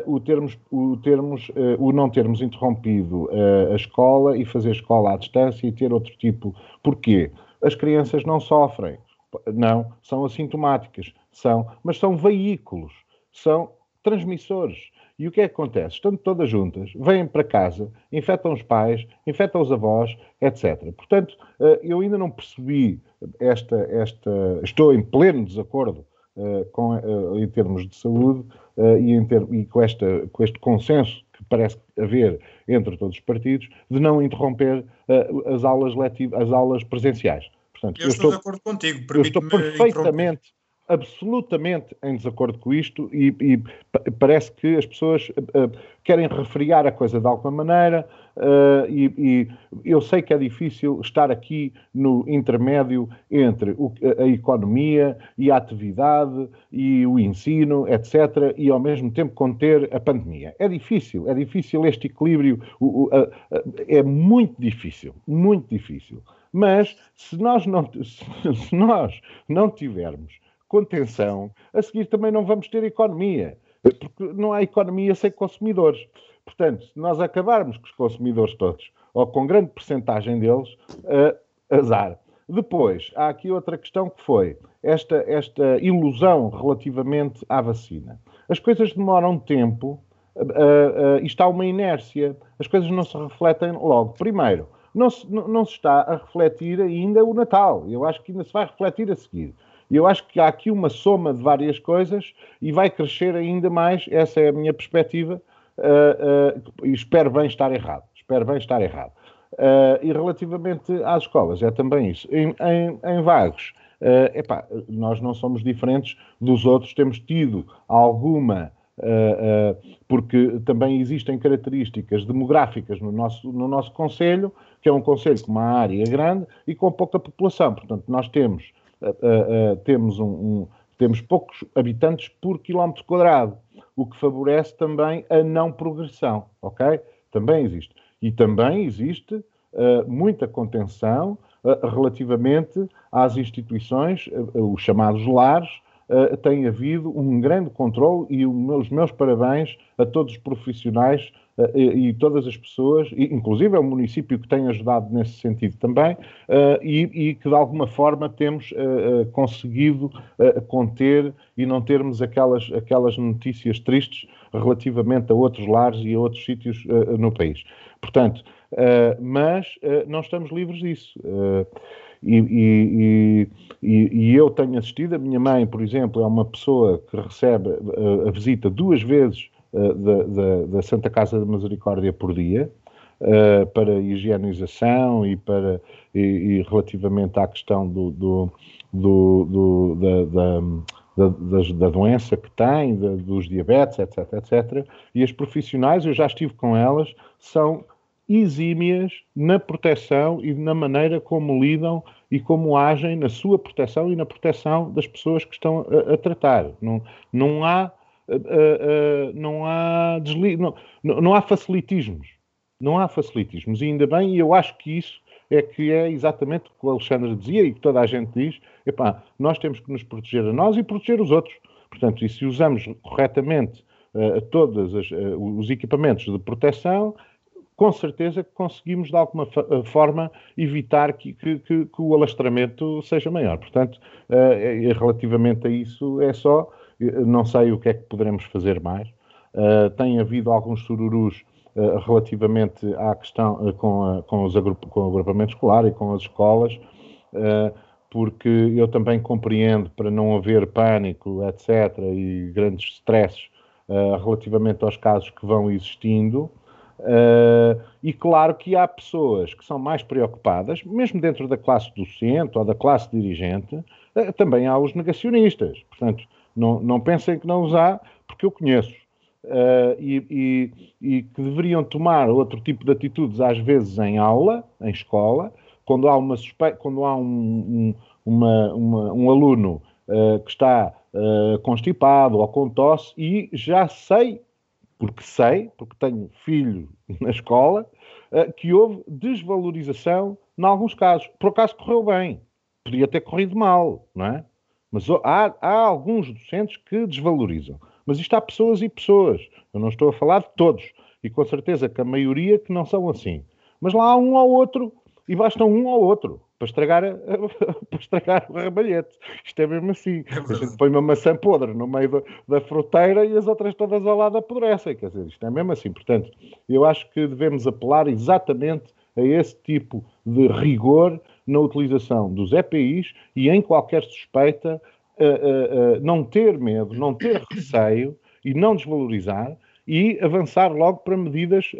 o, termos, o, termos, o não termos interrompido a escola e fazer escola à distância e ter outro tipo. Porquê? As crianças não sofrem, não, são assintomáticas, são, mas são veículos, são transmissores. E o que é que acontece? Estando todas juntas, vêm para casa, infectam os pais, infectam os avós, etc. Portanto, eh, eu ainda não percebi esta. esta estou em pleno desacordo eh, com, eh, em termos de saúde e, ter, e com, esta, com este consenso que parece haver entre todos os partidos de não interromper as aulas letivas, as aulas presenciais. Portanto, eu, eu estou, estou, de acordo contigo. Eu estou perfeitamente absolutamente em desacordo com isto e, e parece que as pessoas uh, querem refriar a coisa de alguma maneira uh, e, e, eu sei que é difícil estar aqui no intermédio entre o, a economia e a atividade e o ensino, etc., e ao mesmo tempo conter a pandemia. É difícil, é difícil este equilíbrio, o, é muito difícil, muito difícil. Mas se nós não, [laughs] se nós não tivermos contenção, a seguir também não vamos ter economia, porque não há economia sem consumidores. Portanto, se nós acabarmos com os consumidores todos, ou com grande percentagem deles, uh, azar. Depois, há aqui outra questão que foi esta, esta ilusão relativamente à vacina. As coisas demoram tempo uh, uh, e está uma inércia. As coisas não se refletem logo. Primeiro, não se, não, se está a refletir ainda o Natal. Eu acho que ainda se vai refletir a seguir. E eu acho que há aqui uma soma de várias coisas e vai crescer ainda mais. Essa é a minha perspectiva. Uh, uh, e espero bem estar errado. Espero bem estar errado. Uh, e relativamente às escolas, é também isso. Em, em, em vagos, epá, nós não somos diferentes dos outros, temos tido alguma. porque também existem características demográficas no nosso, no nosso Conselho, que é um Conselho com uma área grande e com pouca população. Portanto, nós temos uh, uh, temos, um, um, temos poucos habitantes por quilómetro quadrado, o que favorece também a não progressão, ok? Também existe. E também existe uh, muita contenção relativamente às instituições, os chamados lares, uh, tem havido um grande controle e os meus parabéns a todos os profissionais uh, e, e, todas as pessoas, e, inclusive é um município que tem ajudado nesse sentido também, uh, e, e, que de alguma forma temos conseguido conter e não termos aquelas, aquelas notícias tristes relativamente a outros lares e a outros sítios no país. Portanto, mas não estamos livres disso. E, e, e, e, eu tenho assistido, a minha mãe, por exemplo, é uma pessoa que recebe a, eh, a visita duas vezes uh, da, da, da, Santa Casa da Misericórdia por dia, uh, para higienização e, para, e, relativamente à questão do, do, do, do da, da, da, da, doença que tem, da, dos diabetes, etc, etc. E as profissionais, eu já estive com elas, são exímias na proteção e na maneira como lidam e como agem na sua proteção e na proteção das pessoas que estão a, a tratar. Não, não há uh, uh, não há desli não, não há facilitismos. Não há facilitismos. E ainda bem, e eu acho que isso é que é exatamente o que o Alexandre dizia e que toda a gente diz, epá, nós temos que nos proteger a nós e proteger os outros. Portanto, e se usamos corretamente uh, todos uh, os equipamentos de proteção, com certeza que conseguimos de alguma eh, forma evitar que, que, que, o alastramento seja maior. Portanto, uh, relativamente a isso, é só, não sei o que é que poderemos fazer mais. Uh, tem havido alguns sururus uh, relativamente à questão com, a, com, os com o agrupamento escolar e com as escolas, porque eu também compreendo para não haver pânico, etc., e grandes stresses relativamente aos casos que vão existindo. Uh, e claro que há pessoas que são mais preocupadas, mesmo dentro da classe docente ou da classe dirigente, uh, também há os negacionistas. Portanto, não, não pensem que não os há, porque eu conheço. Uh, e, e, e, que deveriam tomar outro tipo de atitudes, às vezes em aula, em escola, quando há, uma suspe... quando há um, um, uma, uma, um aluno que está constipado ou com tosse e já sei, porque sei, porque tenho filho [laughs] na escola, uh, que houve desvalorização em alguns casos. Por acaso correu bem, podia ter corrido mal, não é? Mas há, há alguns docentes que desvalorizam. Mas isto há pessoas e pessoas. Eu não estou a falar de todos. E com certeza que a maioria que não são assim. Mas lá há um ou outro, e basta um ou outro para estragar, [laughs] para estragar o ramalhete. Isto é mesmo assim. É a gente põe uma maçã podre no meio da, da fruteira e as outras todas ao lado apodrecem. Quer dizer, isto é mesmo assim. Portanto, eu acho que devemos apelar exatamente a esse tipo de rigor na utilização dos EPIs e em qualquer suspeita uh, uh, uh, não ter medo, não ter receio e não desvalorizar e avançar logo para medidas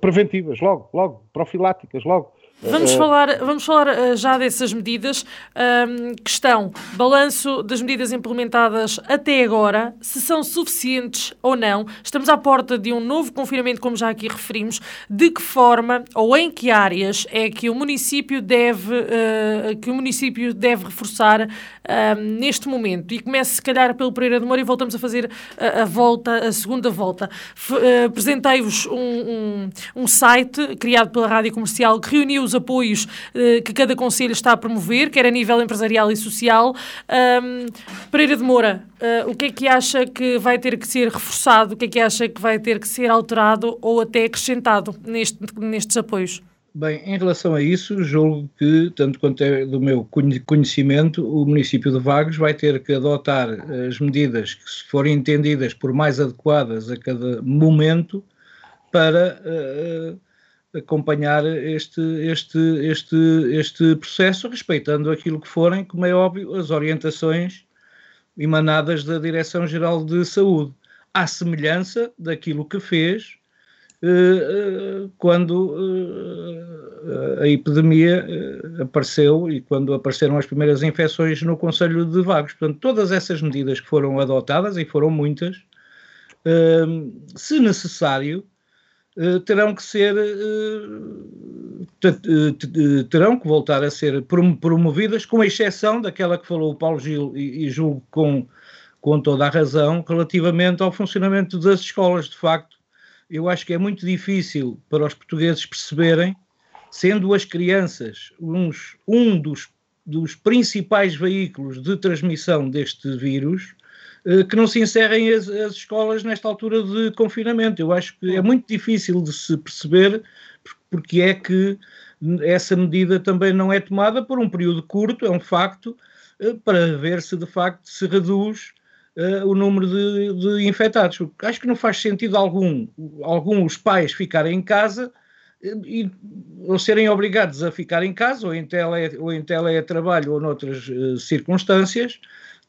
preventivas, logo, logo, profiláticas, logo. Vamos falar, vamos falar uh, já dessas medidas. Um, questão: balanço das medidas implementadas até agora, se são suficientes ou não. Estamos à porta de um novo confinamento, como já aqui referimos. De que forma ou em que áreas é que o município deve, uh, que o município deve reforçar uh, neste momento? E comece, se calhar, pelo Pereira de Moura e voltamos a fazer a, a volta, a segunda volta. Uh, apresentei-vos um, um, um site criado pela Rádio Comercial que reuniu os apoios uh, que cada conselho está a promover, quer a nível empresarial e social. Um, Pereira de Moura, uh, o que é que acha que vai ter que ser reforçado, o que é que acha que vai ter que ser alterado ou até acrescentado neste, nestes apoios? Bem, em relação a isso, julgo que, tanto quanto é do meu conhecimento, o município de Vagos vai ter que adotar as medidas que, se forem entendidas por mais adequadas a cada momento, para uh, acompanhar este, este, este, este processo, respeitando aquilo que forem, como é óbvio, as orientações emanadas da Direção-Geral de Saúde, à semelhança daquilo que fez uh, quando uh, a epidemia apareceu e quando apareceram as primeiras infecções no Conselho de Vagos. Portanto, todas essas medidas que foram adotadas, e foram muitas, se necessário, eh, terão que ser eh, eh, terão que voltar a ser promovidas, com exceção daquela que falou o Paulo Gil e, julgo com, com toda a razão, relativamente ao funcionamento das escolas. De facto, eu acho que é muito difícil para os portugueses perceberem, sendo as crianças uns, um dos, dos principais veículos de transmissão deste vírus, eh, que não se encerrem as, as, escolas nesta altura de confinamento. Eu acho que é muito difícil de se perceber porque é que essa medida também não é tomada por um período curto, é um facto, eh, para ver se de facto se reduz uh, o número de, de, infectados. Acho que não faz sentido algum, algum os pais ficarem em casa e, ou serem obrigados a ficar em casa, ou em, tele, ou em teletrabalho, ou noutras uh, circunstâncias,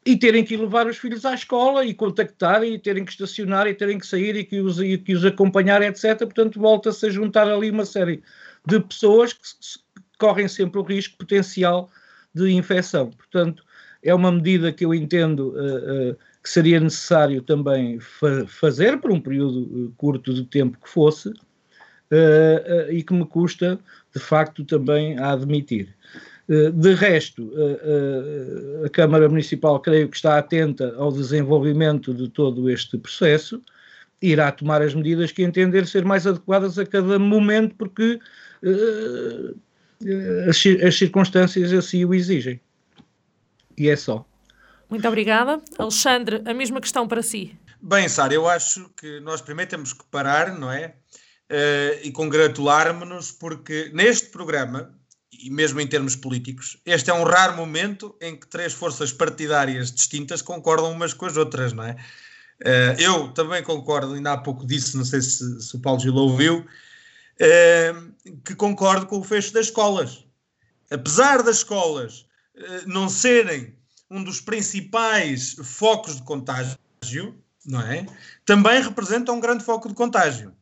e terem que levar os filhos à escola e contactarem e terem que estacionar e terem que sair e que os, e que os acompanhar, etc. Portanto, volta-se a juntar ali uma série de pessoas que correm sempre o risco potencial de infecção. Portanto, é uma medida que eu entendo uh, uh, que seria necessário também fa fazer por um período uh, curto de tempo que fosse e que me custa, de facto, também a admitir. Eh, de resto, eh, eh, a Câmara Municipal creio que está atenta ao desenvolvimento de todo este processo, irá tomar as medidas que entender ser mais adequadas a cada momento, porque as, circunstâncias assim o exigem. E é só. Muito obrigada. Alexandre, a mesma questão para si. Bem, Sara, eu acho que nós primeiro temos que parar, não é? Uh, e congratularmos-nos, porque neste programa e mesmo em termos políticos, este é um raro momento em que três forças partidárias distintas concordam umas com as outras, não é? Uh, eu também concordo, ainda há pouco disse, não sei se, se o Paulo Gil ouviu, uh, que concordo com o fecho das escolas. Apesar das escolas uh, não serem um dos principais focos de contágio, não é? Também representam um grande foco de contágio.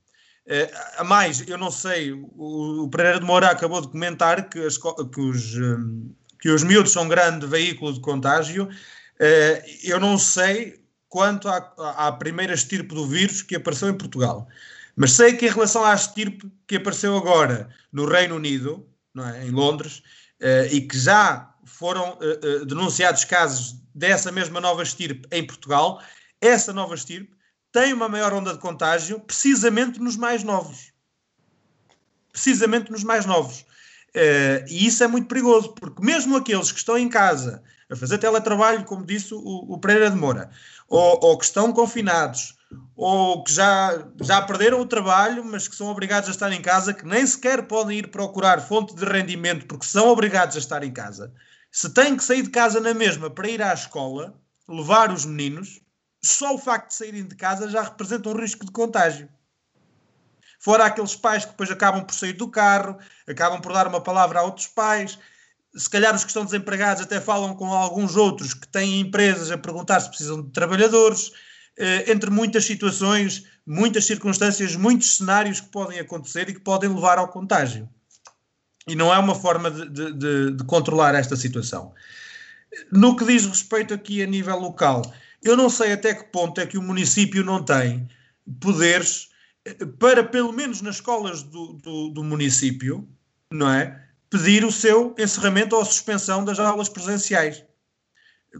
Uh, a mais, eu não sei, o, Pereira de Moura acabou de comentar que, as, que, os, um, que os miúdos são um grande veículo de contágio. Uh, eu não sei quanto à, à, primeira estirpe do vírus que apareceu em Portugal. Mas sei que em relação à estirpe que apareceu agora no Reino Unido, é? em Londres, uh, e que já foram denunciados casos dessa mesma nova estirpe em Portugal. Essa nova estirpe tem uma maior onda de contágio precisamente nos mais novos. Precisamente nos mais novos. Uh, e isso é muito perigoso, porque mesmo aqueles que estão em casa a fazer teletrabalho, como disse o, o Pereira de Moura, ou, ou, que estão confinados, ou que já, já perderam o trabalho, mas que são obrigados a estar em casa, que nem sequer podem ir procurar fonte de rendimento porque são obrigados a estar em casa, se têm que sair de casa na mesma para ir à escola, levar os meninos, só o facto de saírem de casa já representa um risco de contágio. Fora aqueles pais que depois acabam por sair do carro, acabam por dar uma palavra a outros pais. Se calhar os que estão desempregados até falam com alguns outros que têm empresas a perguntar se precisam de trabalhadores. Eh, entre muitas situações, muitas circunstâncias, muitos cenários que podem acontecer e que podem levar ao contágio. E não é uma forma de, de, de, de controlar esta situação. No que diz respeito aqui a nível local, eu não sei até que ponto é que o município não tem poderes para, pelo menos nas escolas do, do, do município, não é? Pedir o seu encerramento ou suspensão das aulas presenciais.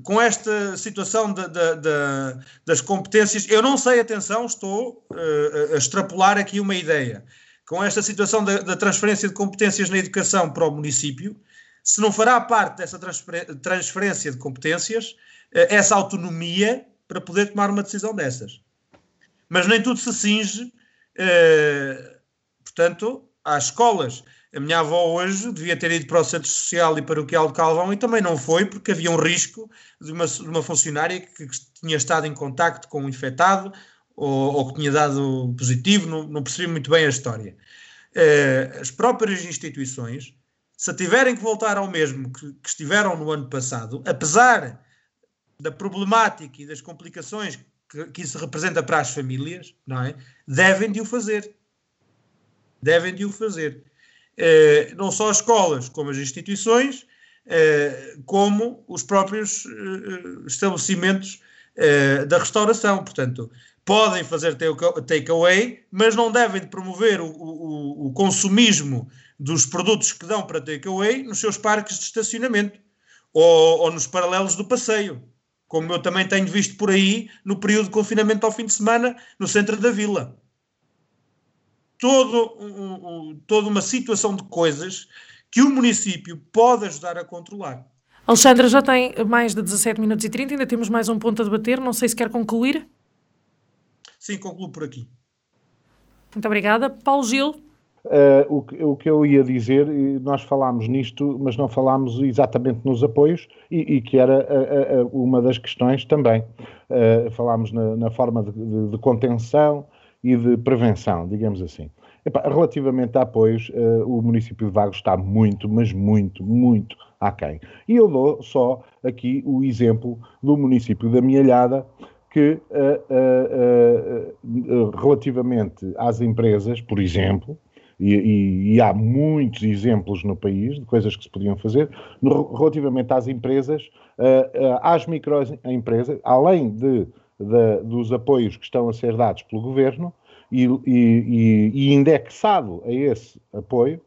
Com esta situação de, de, de, das competências, eu não sei, atenção, estou uh, a extrapolar aqui uma ideia. Com esta situação da, da transferência de competências na educação para o município, se não fará parte dessa transferência de competências, essa autonomia para poder tomar uma decisão dessas. Mas nem tudo se cinge Uh, portanto, às escolas. A minha avó hoje devia ter ido para o Centro Social e para o Quial de Calvão e também não foi, porque havia um risco de uma, de uma funcionária que, que, tinha estado em contacto com um infectado ou, ou que tinha dado positivo, não, não, percebi muito bem a história. Uh, as próprias instituições, se tiverem que voltar ao mesmo que, que estiveram no ano passado, apesar da problemática e das complicações que, que isso representa para as famílias, não é? Devem de o fazer. Devem de o fazer. Uh, não só as escolas, como as instituições, uh, como os próprios uh, estabelecimentos da restauração. Portanto, podem fazer takeaway, mas não devem de promover o, o, o consumismo dos produtos que dão para takeaway nos seus parques de estacionamento ou, ou nos paralelos do passeio como eu também tenho visto por aí no período de confinamento ao fim de semana no centro da vila. Todo, um, um, toda uma situação de coisas que o município pode ajudar a controlar. Alexandra, já tem mais de 17 minutos e 30, ainda temos mais um ponto a debater, não sei se quer concluir. Sim, concluo por aqui. Muito obrigada. Paulo Gil, Uh, o, o, que, eu ia dizer, nós falámos nisto, mas não falámos exatamente nos apoios, e, e que era a, a, uma das questões também. Uh, falámos na, na forma de, de, de, contenção e de prevenção, digamos assim. Relativamente a apoios, uh, o município de Vagos está muito, mas muito, muito aquém. E eu dou só aqui o exemplo do município da Mialhada, que relativamente às empresas, por exemplo, e, e, há muitos exemplos no país de coisas que se podiam fazer. No, relativamente às empresas, uh, uh, às microempresas, além de, de, dos apoios que estão a ser dados pelo governo e, e indexado a esse apoio,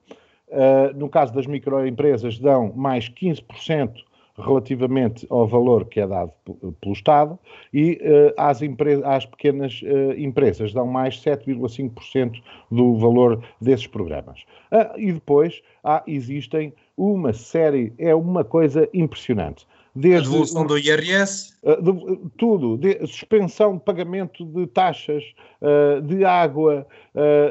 uh, no caso das microempresas, dão mais 15% relativamente ao valor que é dado pelo Estado e uh, às, às, pequenas uh, empresas dão mais 7,5% do valor desses programas. Uh, e depois há, existem uma série, é uma coisa impressionante. Desde, a devolução do IRS? De, tudo, de, suspensão de pagamento de taxas, de água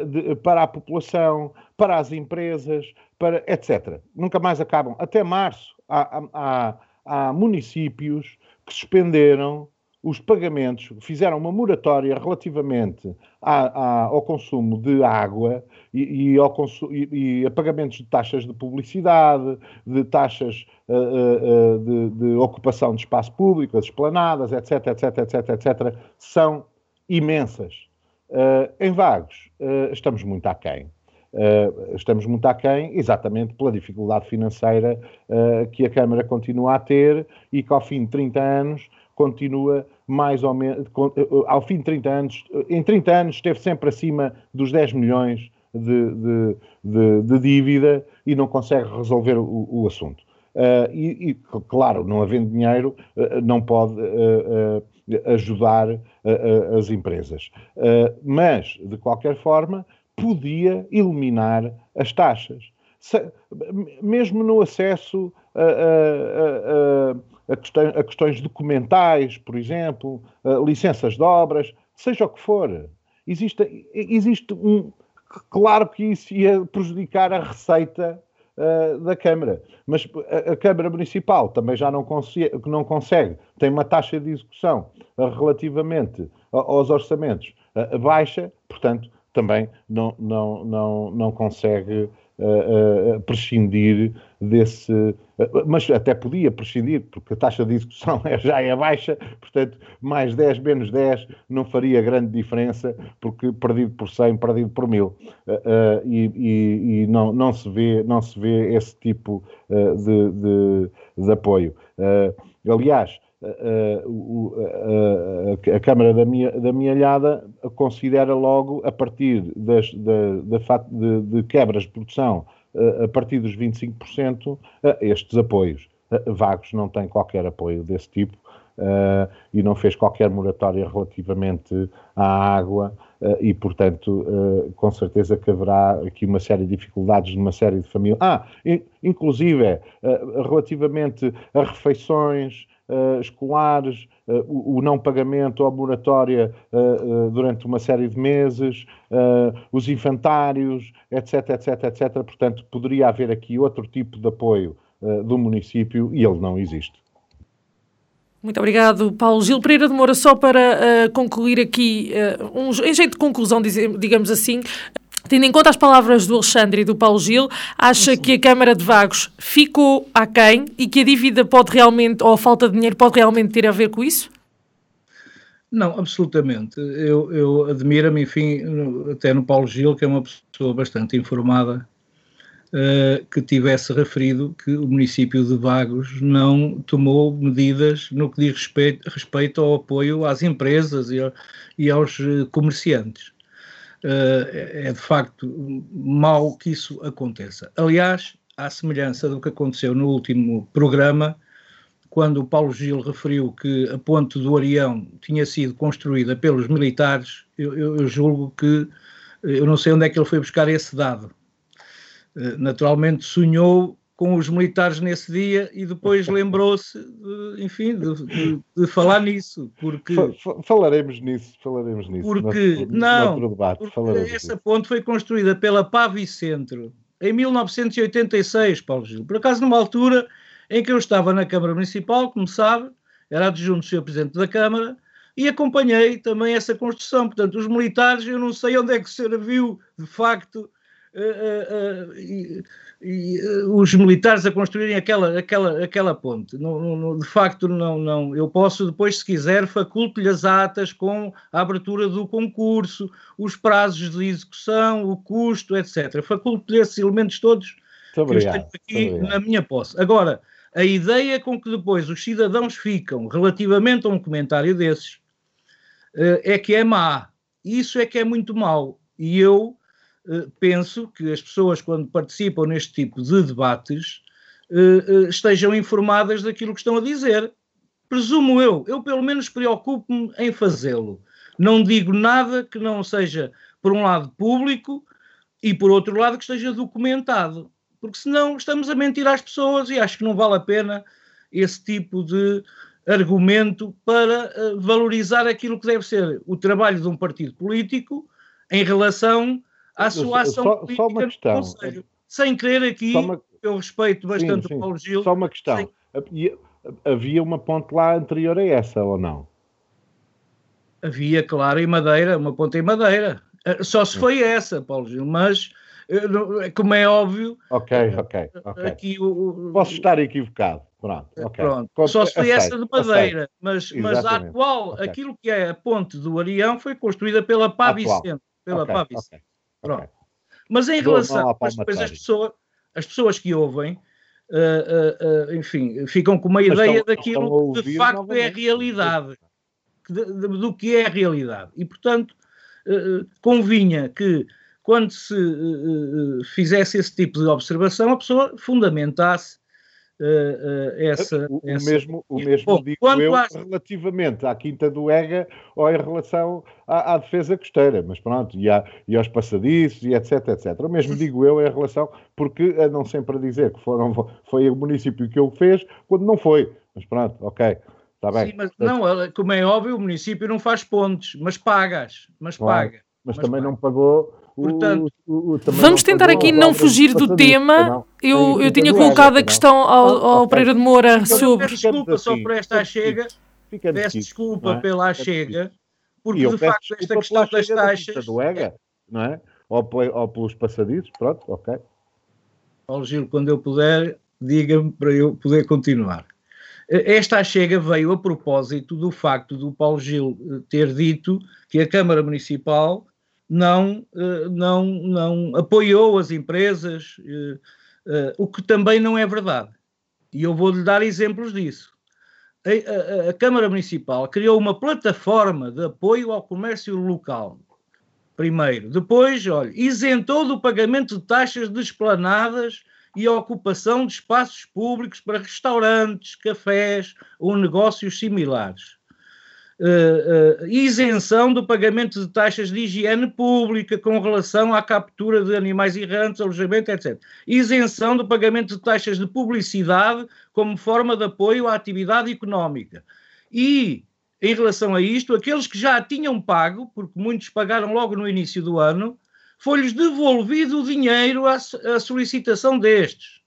de, para a população, para as empresas, para etc. Nunca mais acabam. Até março há, há, há municípios que suspenderam os pagamentos, fizeram uma moratória relativamente a, a, ao consumo de água e, e, ao e, e, a pagamentos de taxas de publicidade, de taxas uh, uh, de, de, ocupação de espaço público, as esplanadas, etc, etc, etc, etc, são imensas. Uh, em Vagos, estamos muito aquém. Uh, estamos muito aquém, exatamente pela dificuldade financeira que a Câmara continua a ter e que ao fim de 30 anos continua mais ou menos, uh, ao fim de 30 anos, em 30 anos esteve sempre acima dos 10 milhões de, de, de, de dívida e não consegue resolver o, o assunto. Uh, e, e, claro, não havendo dinheiro, uh, não pode uh, ajudar as empresas. mas, de qualquer forma, podia eliminar as taxas. Se, mesmo no acesso a, a, questões, a, questões, documentais, por exemplo, licenças de obras, seja o que for. Existe, existe um. Claro que isso ia prejudicar a receita uh, da Câmara. Mas a, a, Câmara Municipal também já não, não consegue, tem uma taxa de execução uh, relativamente aos orçamentos baixa, portanto, também não, não, não, não consegue prescindir desse. mas até podia prescindir, porque a taxa de execução [laughs] é, já é baixa, portanto, mais 10 menos 10 não faria grande diferença, porque perdido por 100, perdido por 1000. e, e, e não, não, se vê, não se vê esse tipo de, de, de, apoio. aliás, a, a, Câmara da, minha, da Mialhada considera logo, a partir das, da, da, de, de, quebras de produção, a partir dos 25%, estes apoios. Vagos não tem qualquer apoio desse tipo e não fez qualquer moratória relativamente à água e, portanto, com certeza que haverá aqui uma série de dificuldades numa série de famílias. Ah, inclusive, relativamente a refeições, uh, escolares, uh, o, o, não pagamento ou a moratória uh, durante uma série de meses, os infantários, etc, etc, etc. Portanto, poderia haver aqui outro tipo de apoio do município e ele não existe. Muito obrigado, Paulo Gil Pereira de Moura. Só para uh, concluir aqui, uh, um, em jeito de conclusão, digamos assim, Tendo em conta as palavras do Alexandre e do Paulo Gil, acha que a Câmara de Vagos ficou aquém e que a dívida pode realmente, ou a falta de dinheiro pode realmente ter a ver com isso? Não, absolutamente. Eu, eu admiro-me, enfim, até no Paulo Gil, que é uma pessoa bastante informada, uh, que tivesse referido que o município de Vagos não tomou medidas no que diz respeito, respeito ao apoio às empresas e, e aos eh, comerciantes. Eh, é de facto mau que isso aconteça. Aliás, à semelhança do que aconteceu no último programa, quando o Paulo Gil referiu que a ponte do Arião tinha sido construída pelos militares, eu, eu, julgo que eu não sei onde é que ele foi buscar esse dado. Eh, naturalmente sonhou com os militares nesse dia e depois lembrou-se, enfim, de, de, de, falar nisso, porque... Falaremos nisso, falaremos nisso. Porque, no, não, no debate, porque essa nisso. ponte foi construída pela Pavicentro em 1986, Paulo Gil. Por acaso, numa altura em que eu estava na Câmara Municipal, como sabe, era adjunto do Sr. Presidente da Câmara, e acompanhei também essa construção. Portanto, os militares, eu não sei onde é que o senhor viu, de facto, uh, uh, e, os militares a construírem aquela, aquela, aquela ponte. No, no, de facto, não, não. Eu posso depois, se quiser, faculto-lhe as atas com a abertura do concurso, os prazos de execução, o custo, etc. Faculto-lhe esses elementos todos que obrigado, eu tenho aqui na minha posse. Agora, a ideia com que depois os cidadãos ficam relativamente a um comentário desses é que é má. Isso é que é muito mau. E eu penso que as pessoas, quando participam neste tipo de debates, eh, eh, estejam informadas daquilo que estão a dizer. Presumo eu, eu pelo menos preocupo-me em fazê-lo. Não digo nada que não seja, por um lado, público e, por outro lado, que esteja documentado. Porque senão estamos a mentir às pessoas e acho que não vale a pena esse tipo de argumento para valorizar aquilo que deve ser o trabalho de um partido político em relação à sua ação só, política só uma questão. no Conselho. Sem querer aqui, uma... eu respeito bastante sim, sim. o Paulo Gil. Só uma questão. Sem... Havia uma ponte lá anterior a essa, ou não? Havia, claro, em Madeira, uma ponte em Madeira. Eh, só se foi essa, Paulo Gil, mas eh, como é óbvio. Ok, ok, ok. Aqui o, Posso estar equivocado. Pronto, eh, okay. Pronto. Só se foi essa de Madeira, mas, mas a atual, okay. aquilo que é a ponte do Arião foi construída pela Pá Vicente. Pela okay, Pá Vicente. Pronto. Mas em relação às depois as pessoas, as pessoas que ouvem, uh, uh, uh, enfim, ficam com uma ideia estão, daquilo que de facto é a realidade, de, de, do que é a realidade. E, portanto, convinha que quando se fizesse esse tipo de observação, a pessoa fundamentasse uh, essa, o, essa, mesmo, o mesmo Bom, digo eu há... relativamente à Quinta do Ega ou em relação à, à, defesa costeira, mas pronto, e, à, e aos passadiços e etc, etc. O mesmo digo eu em relação, porque andam sempre a dizer que foram, foi o município que o fez, quando não foi. Mas pronto, ok. Está bem. Sim, mas não, como é óbvio, o município não faz pontes, mas pagas, mas claro, paga. Mas, mas também paga. não pagou Portanto, o, o, vamos tentar aqui não fugir do tema. Eu, eu tinha colocado a questão ao, ao Pereira de Moura sobre. Peço desculpa só por esta chega. Peço desculpa é? pela chega, porque de facto esta questão das taxas. Do EGA, não é? Ou, ou pelos passadiços, pronto, ok. Paulo Gil, quando eu puder, diga-me para eu poder continuar. Esta chega veio a propósito do facto do Paulo Gil eh, ter dito que a Câmara Municipal não, eh, não, não apoiou as empresas, eh, eh, o que também não é verdade. E eu vou-lhe dar exemplos disso. A, a, a, Câmara Municipal criou uma plataforma de apoio ao comércio local. Primeiro. Depois, olha, isentou do pagamento de taxas de esplanadas e a ocupação de espaços públicos para restaurantes, cafés ou negócios similares uh, uh, isenção do pagamento de taxas de higiene pública com relação à captura de animais errantes, alojamento, etc. Isenção do pagamento de taxas de publicidade como forma de apoio à atividade económica. E, em relação a isto, aqueles que já tinham pago, porque muitos pagaram logo no início do ano, foi-lhes devolvido o dinheiro à, à solicitação destes.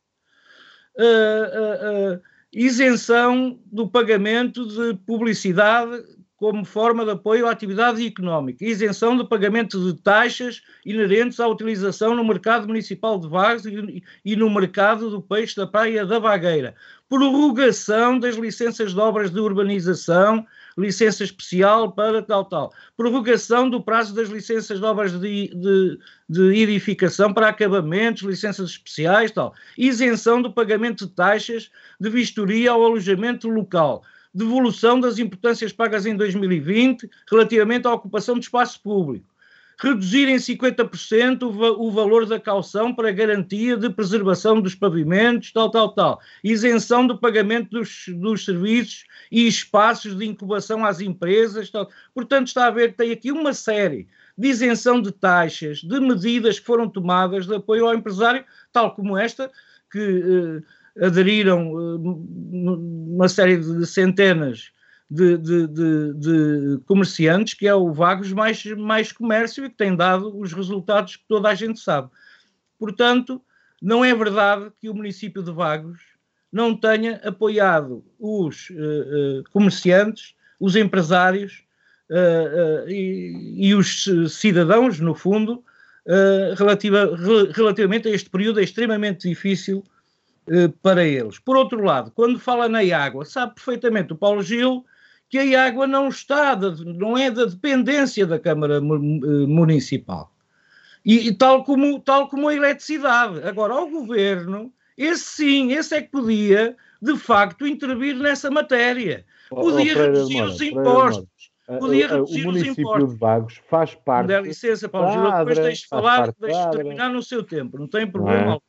Uh, uh, uh, isenção do pagamento de publicidade como forma de apoio à atividade económica, isenção do pagamento de taxas inerentes à utilização no mercado municipal de Vagos e, no mercado do peixe da Praia da Vagueira, prorrogação das licenças de obras de urbanização, licença especial para tal, tal, prorrogação do prazo das licenças de obras de, de, de edificação para acabamentos, licenças especiais, tal, isenção do pagamento de taxas de vistoria ao alojamento local, devolução das importâncias pagas em 2020 relativamente à ocupação de espaço público, reduzir em 50% o, o valor da calção para garantia de preservação dos pavimentos, tal, tal, tal, isenção do pagamento dos, dos serviços e espaços de incubação às empresas, tal. Portanto, está a ver tem aqui uma série de isenção de taxas, de medidas que foram tomadas de apoio ao empresário, tal como esta, que... Eh, aderiram uh, uma série de centenas de, de, de, de, comerciantes, que é o Vagos mais, mais comércio e que tem dado os resultados que toda a gente sabe. Portanto, não é verdade que o município de Vagos não tenha apoiado os uh, uh, comerciantes, os empresários uh, e, e, os cidadãos, no fundo, relativa, relativamente a este período extremamente difícil eh, para eles. Por outro lado, quando fala na água, sabe perfeitamente o Paulo Gil que a água não está, de, não é da dependência da Câmara eh, Municipal. E, e, tal, como, tal como a eletricidade. Agora, ao governo, esse sim, esse é que podia, de facto, intervir nessa matéria. Podia oh, oh, reduzir os impostos. Podia reduzir o município os impostos. de Vagos faz parte. Dá licença, Paulo Gil, depois deixe falar, deixe terminar no seu tempo, não tem problema. Não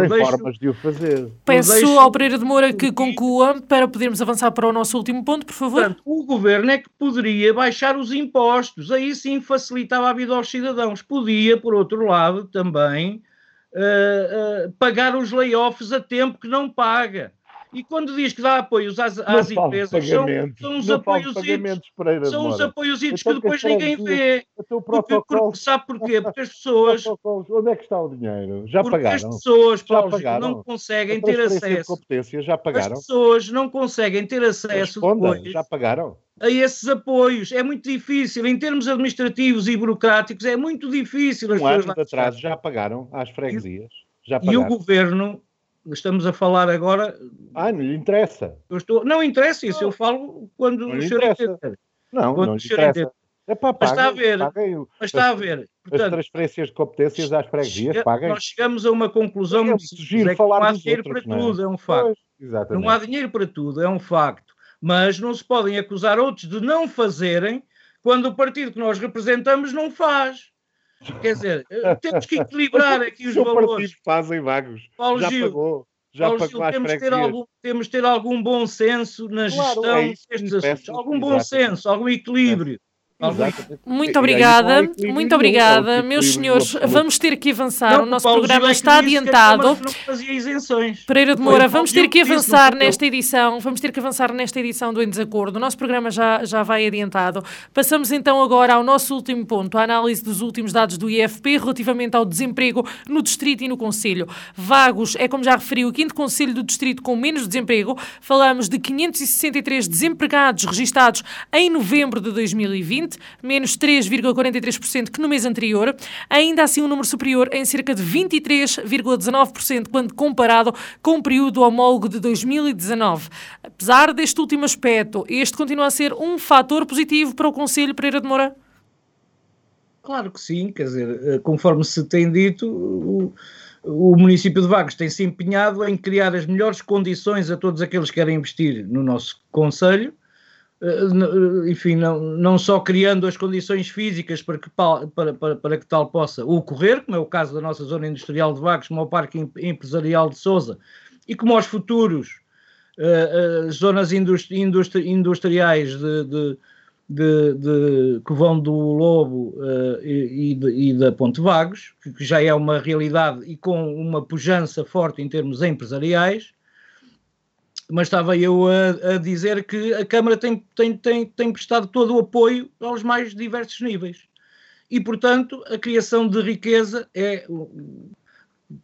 é? Tem deixo, formas de o fazer. Peço deixo, ao Pereira de Moura que conclua para podermos avançar para o nosso último ponto, por favor. Portanto, o governo é que poderia baixar os impostos, aí sim facilitava a vida aos cidadãos. Podia, por outro lado, também uh, uh, pagar os layoffs a tempo que não paga. E quando diz que dá apoios às, às empresas, são, são, os apoios são os apoiios então, que depois ninguém vê. Porque, porque, sabe porquê? Porque as pessoas. Onde é que está o dinheiro? Já porque pagaram? as pessoas, Paulo, pagaram? não conseguem ter acesso. competência já pagaram? As pessoas não conseguem ter acesso Responda, depois já pagaram? a esses apoios. É muito difícil, em termos administrativos e burocráticos, é muito difícil. Um ano de atraso já pagaram às freguesias. Já pagaram. E o governo estamos a falar agora. Ah, não lhe interessa. Eu estou, não interessa isso, não. eu falo quando não o senhor entender. Não, quando não lhe interessa. É para mas está a ver, paguem, mas está a ver. Portanto, as transferências de competências às freguesias chega, paguem. Nós chegamos a uma conclusão é, sugiro é falar não há dinheiro outros, para não é? tudo, é um facto. Pois, não há dinheiro para tudo, é um facto. Mas não se podem acusar outros de não fazerem quando o partido que nós representamos não faz. Quer dizer, eh, temos que equilibrar [laughs] aqui os valores. fazem vagos. Paulo Já Gil, pagou. já Paulo, pagou temos, ter algum, temos ter algum bom senso na claro, gestão é destes assuntos. Algum bom senso, algum equilíbrio. Muito obrigada, muito obrigada, meus senhores. Vamos ter que avançar. Não, o nosso programa é está adiantado. Pereira de Moura, vamos ter que avançar nesta edição. Vamos ter que avançar nesta edição do Em Desacordo. O nosso programa já, já vai adiantado. Passamos então agora ao nosso último ponto, a análise dos últimos dados do IFP relativamente ao desemprego no Distrito e no Conselho. Vagos é, como já referi, o quinto Conselho do Distrito com menos desemprego. Falamos de 563 desempregados registados em novembro de 2020 menos 3,43% que no mês anterior, ainda assim um número superior em cerca de 23,19% quando comparado com o período homólogo de 2019. Apesar deste último aspecto, este continua a ser um fator positivo para o Conselho Pereira de Moura? Claro que sim, quer dizer, eh, conforme se tem dito, o, o município de Vagos tem se empenhado em criar as melhores condições a todos aqueles que querem investir no nosso Conselho enfim, não, não só criando as condições físicas para que, para, para, para que tal possa ocorrer, como é o caso da nossa zona industrial de Vagos, como é o Parque Empresarial de Sousa, e como aos futuros uh, uh, zonas industri industri industriais de, de, de, de, que vão do Lobo uh, e, e, e, da Ponte Vagos, que já é uma realidade e com uma pujança forte em termos empresariais, mas estava eu a, a, dizer que a Câmara tem, tem, tem, tem prestado todo o apoio aos mais diversos níveis. E, portanto, a criação de riqueza é,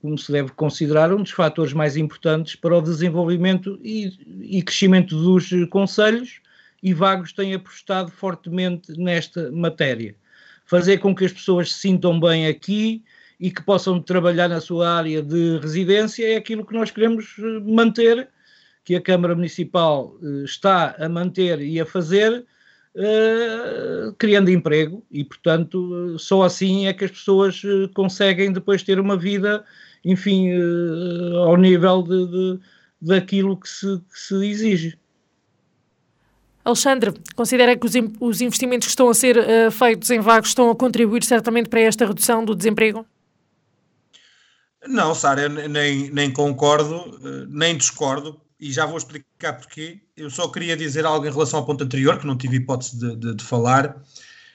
como se deve considerar, um dos fatores mais importantes para o desenvolvimento e, e crescimento dos conselhos, e Vagos tem apostado fortemente nesta matéria. Fazer com que as pessoas se sintam bem aqui e que possam trabalhar na sua área de residência é aquilo que nós queremos manter que a Câmara Municipal uh, está a manter e a fazer, uh, criando emprego, e portanto uh, só assim é que as pessoas conseguem depois ter uma vida, enfim, ao nível de, de, daquilo que se, que se exige. Alexandre, considera que os, os investimentos que estão a ser uh, feitos em vagos estão a contribuir certamente para esta redução do desemprego? Não, Sara, nem, nem concordo, nem discordo, e já vou explicar porquê. Eu só queria dizer algo em relação ao ponto anterior, que não tive hipótese de, de, de falar,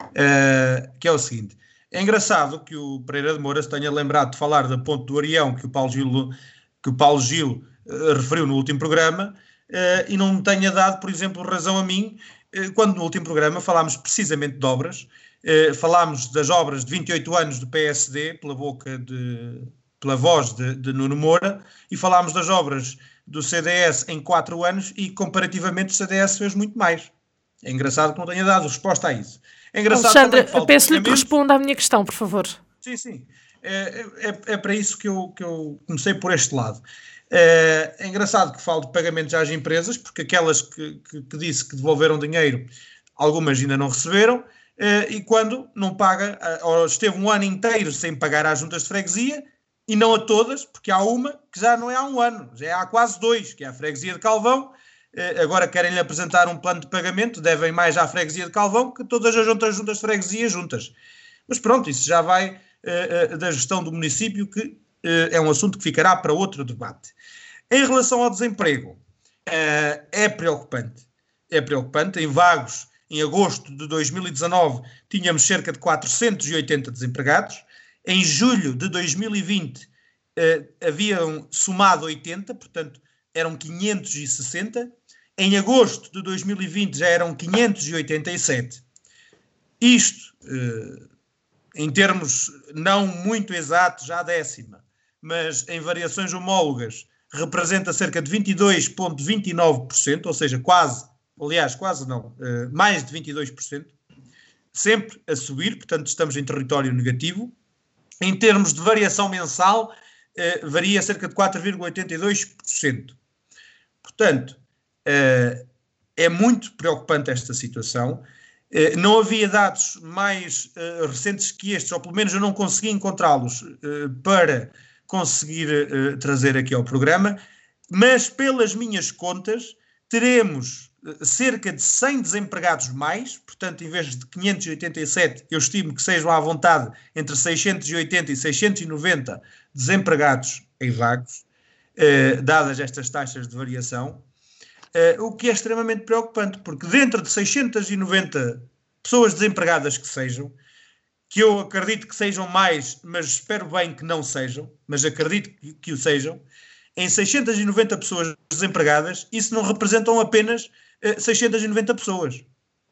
uh, que é o seguinte. É engraçado que o Pereira de Moura tenha lembrado de falar da ponte do Arião que o Paulo Gil, que o Paulo Gil uh, referiu no último programa uh, e não me tenha dado, por exemplo, razão a mim, quando no último programa falámos precisamente de obras, falámos das obras de 28 anos do PSD, pela boca de, pela voz de, de Nuno Moura, e falámos das obras do CDS em 4 anos e comparativamente o CDS fez muito mais. É engraçado que não tenha dado resposta a isso. É engraçado Alexandre, peço-lhe que responda à minha questão, por favor. Sim, sim. É, é, é, para isso que eu, que eu comecei por este lado. É, é engraçado que falo de pagamentos às empresas, porque aquelas que, que, que disse que devolveram dinheiro, algumas ainda não receberam, é, e quando não paga, ou esteve um ano inteiro sem pagar às juntas de freguesia, e não a todas, porque há uma que já não é há um ano, já é há quase dois, que é a freguesia de Calvão. Eh, agora querem-lhe apresentar um plano de pagamento, devem mais à freguesia de Calvão que todas as juntas, juntas de freguesia juntas. Mas pronto, isso já vai uh, uh, da gestão do município, que é um assunto que ficará para outro debate. Em relação ao desemprego, é preocupante. É preocupante. Em Vagos, em agosto de 2019, tínhamos cerca de 480 desempregados. Em julho de 2020 uh, eh, haviam somado 80, portanto eram 560. Em agosto de 2020 já eram 587. Isto, uh, em termos não muito exatos, já décima, mas em variações homólogas, representa cerca de 22,29%, ou seja, quase, aliás, quase não, uh, mais de 22%, sempre a subir, portanto estamos em território negativo. Em termos de variação mensal, eh, varia cerca de 4,82%. Portanto, eh, é muito preocupante esta situação. Eh, não havia dados mais recentes que estes, ou pelo menos eu não consegui encontrá-los para conseguir trazer aqui ao programa, mas pelas minhas contas, teremos cerca de 100 desempregados mais, portanto, em vez de 587, eu estimo que sejam à vontade entre 680 e 690 desempregados em vagos. eh, dadas estas taxas de variação, eh, o que é extremamente preocupante, porque dentro de 690 pessoas desempregadas que sejam, que eu acredito que sejam mais, mas espero bem que não sejam, mas acredito que, que o sejam, em 690 pessoas desempregadas, isso não representam apenas 690 eh, pessoas.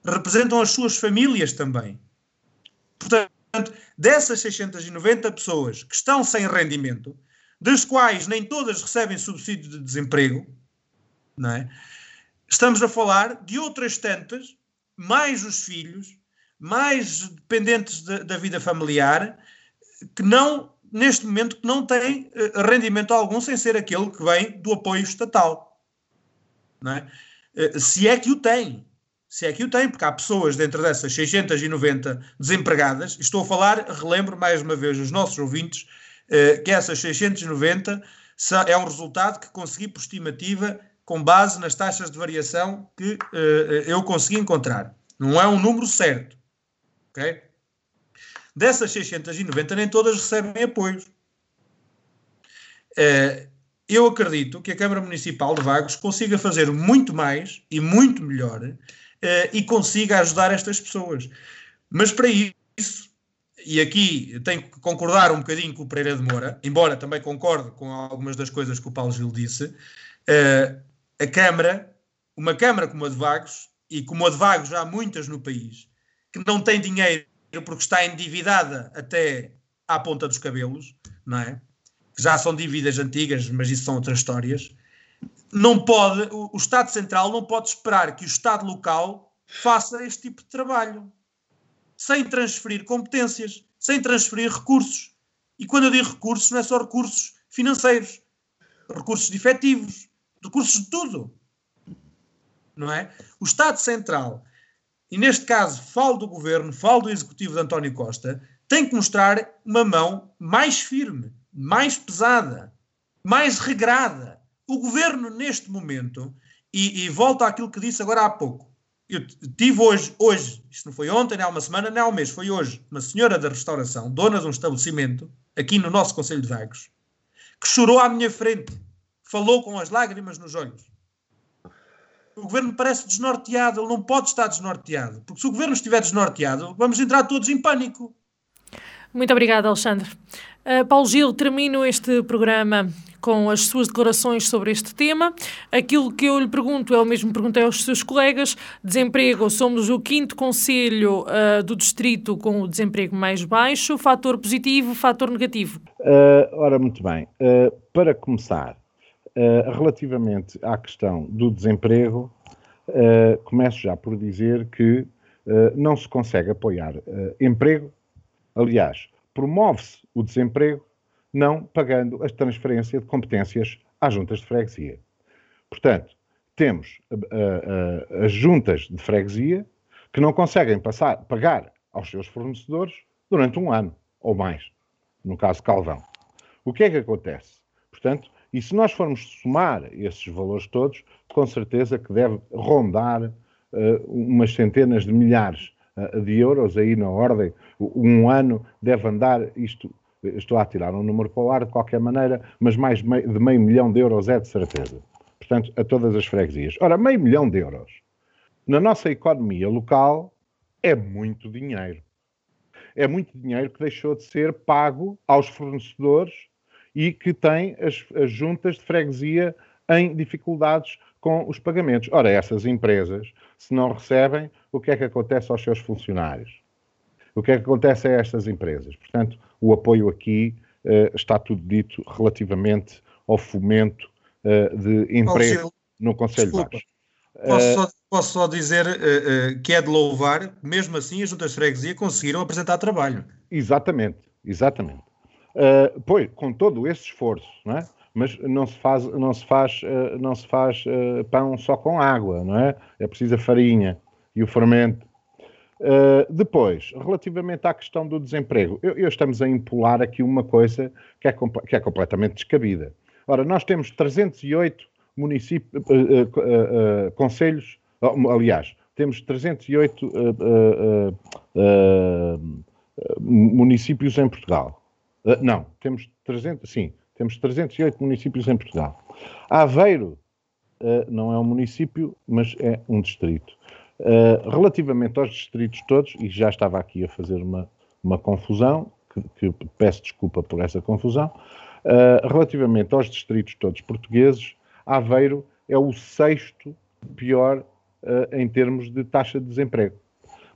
Representam as suas famílias também. Portanto, dessas 690 pessoas que estão sem rendimento, das quais nem todas recebem subsídio de desemprego, não é? estamos a falar de outras tantas, mais os filhos, mais dependentes de, da vida familiar, que não, neste momento, que não têm uh, rendimento algum sem ser aquele que vem do apoio estatal. Não é? Uh, se é que o tem. Se é que o tem, porque há pessoas dentro dessas 690 desempregadas, estou a falar, relembro mais uma vez os nossos ouvintes, uh, que essas 690 é um resultado que consegui por estimativa com base nas taxas de variação que eu consegui encontrar. Não é um número certo, Ok? Dessas 690, nem todas recebem apoios. Uh, eu acredito que a Câmara Municipal de Vagos consiga fazer muito mais e muito melhor uh, e consiga ajudar estas pessoas. Mas para isso, e aqui tenho que concordar um bocadinho com o Pereira de Moura, embora também concorde com algumas das coisas que o Paulo Gil disse, uh, a Câmara, uma Câmara como a de Vagos, e como a de Vagos há muitas no país, que não tem dinheiro porque está endividada até à ponta dos cabelos, não é? Já são dívidas antigas, mas isso são outras histórias. Não pode, o, o Estado Central não pode esperar que o Estado local faça este tipo de trabalho sem transferir competências, sem transferir recursos. E quando eu digo recursos, não é só recursos financeiros, recursos de efetivos, recursos de tudo. Não é? O Estado Central e neste caso falo do governo, falo do executivo de António Costa, tem que mostrar uma mão mais firme, mais pesada, mais regrada. O governo, neste momento, e, e volto àquilo que disse agora há pouco, eu tive hoje, hoje, isto não foi ontem, nem há uma semana, nem há um mês, foi hoje, uma senhora da restauração, dona de um estabelecimento, aqui no nosso Conselho de Vagos, que chorou à minha frente, falou com as lágrimas nos olhos o governo parece desnorteado, ele não pode estar desnorteado, porque se o governo estiver desnorteado, vamos entrar todos em pânico. Muito obrigada, Alexandre. Uh, Paulo Gil, termino este programa com as suas declarações sobre este tema. Aquilo que eu lhe pergunto é o mesmo perguntei aos seus colegas. Desemprego, somos o quinto conselho uh, do distrito com o desemprego mais baixo. Fator positivo, fator negativo? Uh, ora, muito bem. para começar, Uh, relativamente à questão do desemprego, uh, começo já por dizer que uh, não se consegue apoiar emprego. Aliás, promove-se o desemprego não pagando a transferência de competências às juntas de freguesia. Portanto, temos as juntas de freguesia que não conseguem passar, pagar aos seus fornecedores durante um ano ou mais, no caso Calvão. O que é que acontece? Portanto, e se nós formos somar esses valores todos, com certeza que deve rondar uh, umas centenas de milhares de euros, aí na ordem, um ano deve andar, isto, estou a tirar um número para o ar de qualquer maneira, mas mais de meio, de meio milhão de euros é de certeza. Portanto, a todas as freguesias. Ora, meio milhão de euros, na nossa economia local, é muito dinheiro. É muito dinheiro que deixou de ser pago aos fornecedores e que tem as, as juntas de freguesia em dificuldades com os pagamentos. Ora, essas empresas, se não recebem, o que é que acontece aos seus funcionários? O que é que acontece a estas empresas? Portanto, o apoio aqui uh, está tudo dito relativamente ao fomento uh, de emprego no Conselho Desculpa. Baixo. Posso só, posso só dizer uh, que é de louvar, mesmo assim as juntas de freguesia conseguiram apresentar trabalho. Exatamente, exatamente. Uh, pois, com todo esse esforço, não é? mas não se faz, não se faz, uh, não se faz uh, pão só com água, não é? É preciso farinha e o fermento. Uh, depois, relativamente à questão do desemprego, eu, eu, estamos a impular aqui uma coisa que é, que é completamente descabida. Ora, nós temos 308 municípios, conselhos, aliás, temos 308 municípios em Portugal. Uh, não, temos 300, sim, Temos 308 municípios em Portugal. Aveiro uh, não é um município, mas é um distrito. Uh, relativamente aos distritos todos, e já estava aqui a fazer uma, uma confusão, que, que peço desculpa por essa confusão, uh, relativamente aos distritos todos portugueses, Aveiro é o sexto pior em termos de taxa de desemprego.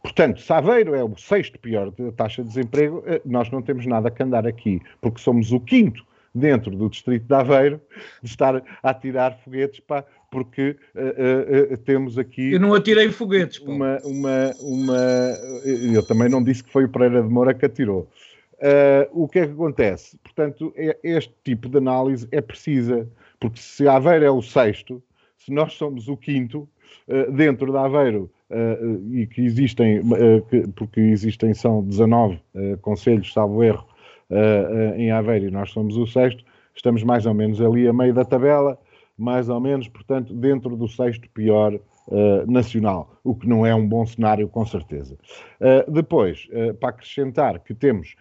Portanto, se Aveiro é o sexto pior de taxa de desemprego, eh, nós não temos nada a andar aqui, porque somos o quinto dentro do distrito de Aveiro de estar a atirar foguetes, pá, porque uh, uh, temos aqui... Eu não atirei foguetes, pá. Uma, uma, uma... Eu também não disse que foi o Pereira de Moura que atirou. Uh, o que é que acontece? Portanto, é, este tipo de análise é precisa, porque se Aveiro é o sexto, se nós somos o quinto, dentro de Aveiro e que existem, que, porque existem, são 19 uh, conselhos, salvo erro, em Aveiro e nós somos o sexto, estamos mais ou menos ali a meio da tabela, mais ou menos, portanto, dentro do sexto pior nacional, o que não é um bom cenário, com certeza. depois, para acrescentar que temos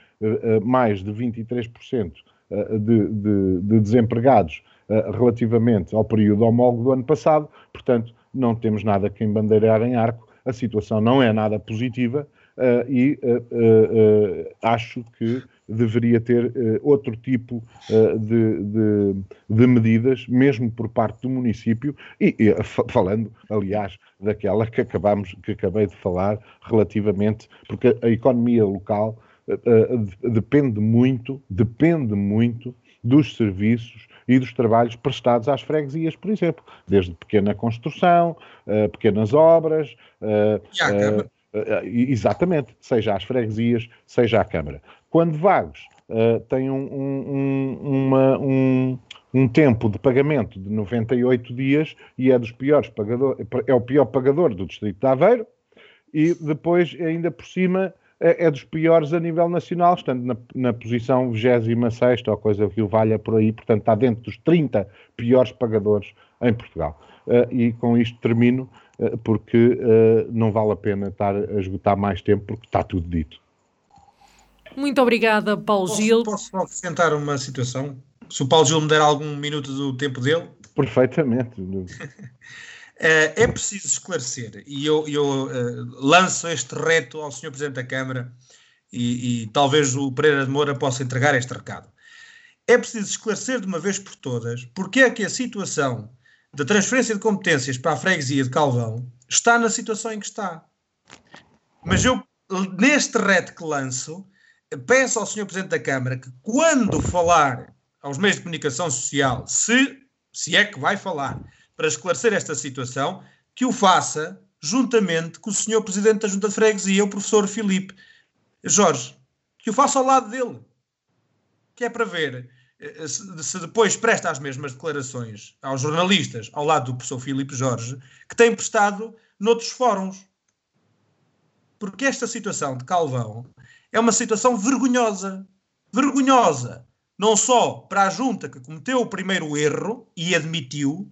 mais de 23% de, de, de desempregados relativamente ao período homólogo do ano passado, portanto, não temos nada que embandeirar em arco, a situação não é nada positiva uh, e uh, uh, acho que deveria ter outro tipo de, de, de, medidas, mesmo por parte do município, e, e falando, aliás, daquela que acabamos, que acabei de falar relativamente, porque a economia local depende muito, depende muito dos serviços e dos trabalhos prestados às freguesias, por exemplo, desde pequena construção, uh, pequenas obras. Uh. Uh, exatamente, seja às freguesias, seja à Câmara. Quando Vagos tem um, um, uma, um, um tempo de pagamento de 98 dias e é dos piores pagadores, é o pior pagador do Distrito de Aveiro, e depois, ainda por cima, é, é, dos piores a nível nacional, estando na, na posição 26 ou coisa que o valha por aí, portanto está dentro dos 30 piores pagadores em Portugal. Uh, e com isto termino, uh, porque uh, não vale a pena estar a esgotar mais tempo, porque está tudo dito. Muito obrigada, Paulo posso, Gil. Posso acrescentar uma situação? Se o Paulo Gil me der algum minuto do tempo dele? Perfeitamente. [laughs] Eh, é preciso esclarecer, e eu, eu uh, lanço este reto ao Sr. Presidente da Câmara, e, e, talvez o Pereira de Moura possa entregar este recado. É preciso esclarecer de uma vez por todas porque é que a situação da transferência de competências para a freguesia de Calvão está na situação em que está. Mas eu, neste reto que lanço, peço ao Sr. Presidente da Câmara que, quando falar aos meios de comunicação social, se, se é que vai falar, para esclarecer esta situação, que o faça juntamente com o senhor Presidente da Junta de Freguesia, o professor Filipe Jorge, que o faça ao lado dele, que é para ver eh, se depois presta as mesmas declarações aos jornalistas ao lado do professor Filipe Jorge, que tem prestado noutros fóruns. Porque esta situação de Calvão é uma situação vergonhosa. Vergonhosa. Não só para a junta que cometeu o primeiro erro e admitiu,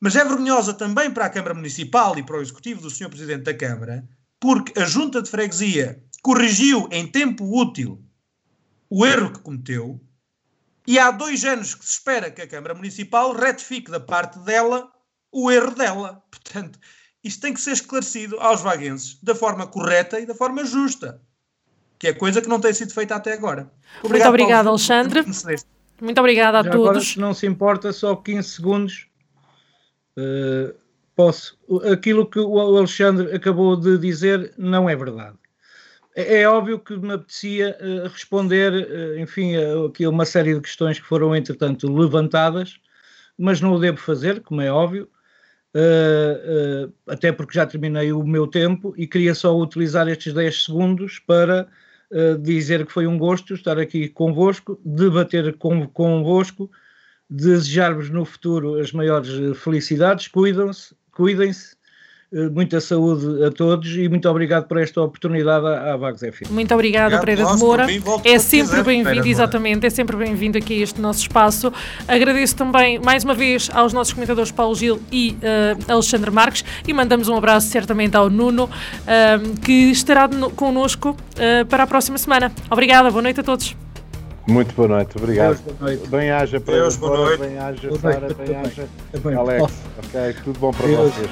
mas é vergonhosa também para a Câmara Municipal e para o Executivo do Sr. Presidente da Câmara, porque a Junta de Freguesia corrigiu em tempo útil o erro que cometeu e há dois anos que se espera que a Câmara Municipal retifique da parte dela o erro dela. Portanto, isto tem que ser esclarecido aos vaguenses da forma correta e da forma justa, que é coisa que não tem sido feita até agora. Obrigado, Muito obrigado, Alexandre. Muito obrigada a Já todos. Agora, se não se importa, só 15 segundos Uh, posso. Aquilo que o Alexandre acabou de dizer não é verdade. É, é óbvio que me apetecia uh, responder, uh, enfim, aqui a uma série de questões que foram, entretanto, levantadas, mas não o devo fazer, como é óbvio, até porque já terminei o meu tempo e queria só utilizar estes 10 segundos para dizer que foi um gosto estar aqui convosco, debater com, convosco desejar-vos no futuro as maiores eh, felicidades, cuidam-se, cuidem-se, eh, muita saúde a todos e muito obrigado por esta oportunidade à, Vagos FM. Muito obrigada, Pereira de Moura. É sempre bem-vindo, exatamente, é sempre bem-vindo aqui a este nosso espaço. Agradeço também, mais uma vez, aos nossos comentadores Paulo Gil e uh, Alexandre Marques e mandamos um abraço certamente ao Nuno, uh, que estará no, connosco uh, para a próxima semana. Obrigada, boa noite a todos. Muito boa noite, obrigado. Deus, boa noite. Bem-haja para Deus, boa noite. Bem-haja, Boa Sara, noite, bem-haja, também. Alex. Ok, tudo bom para Deus. vocês.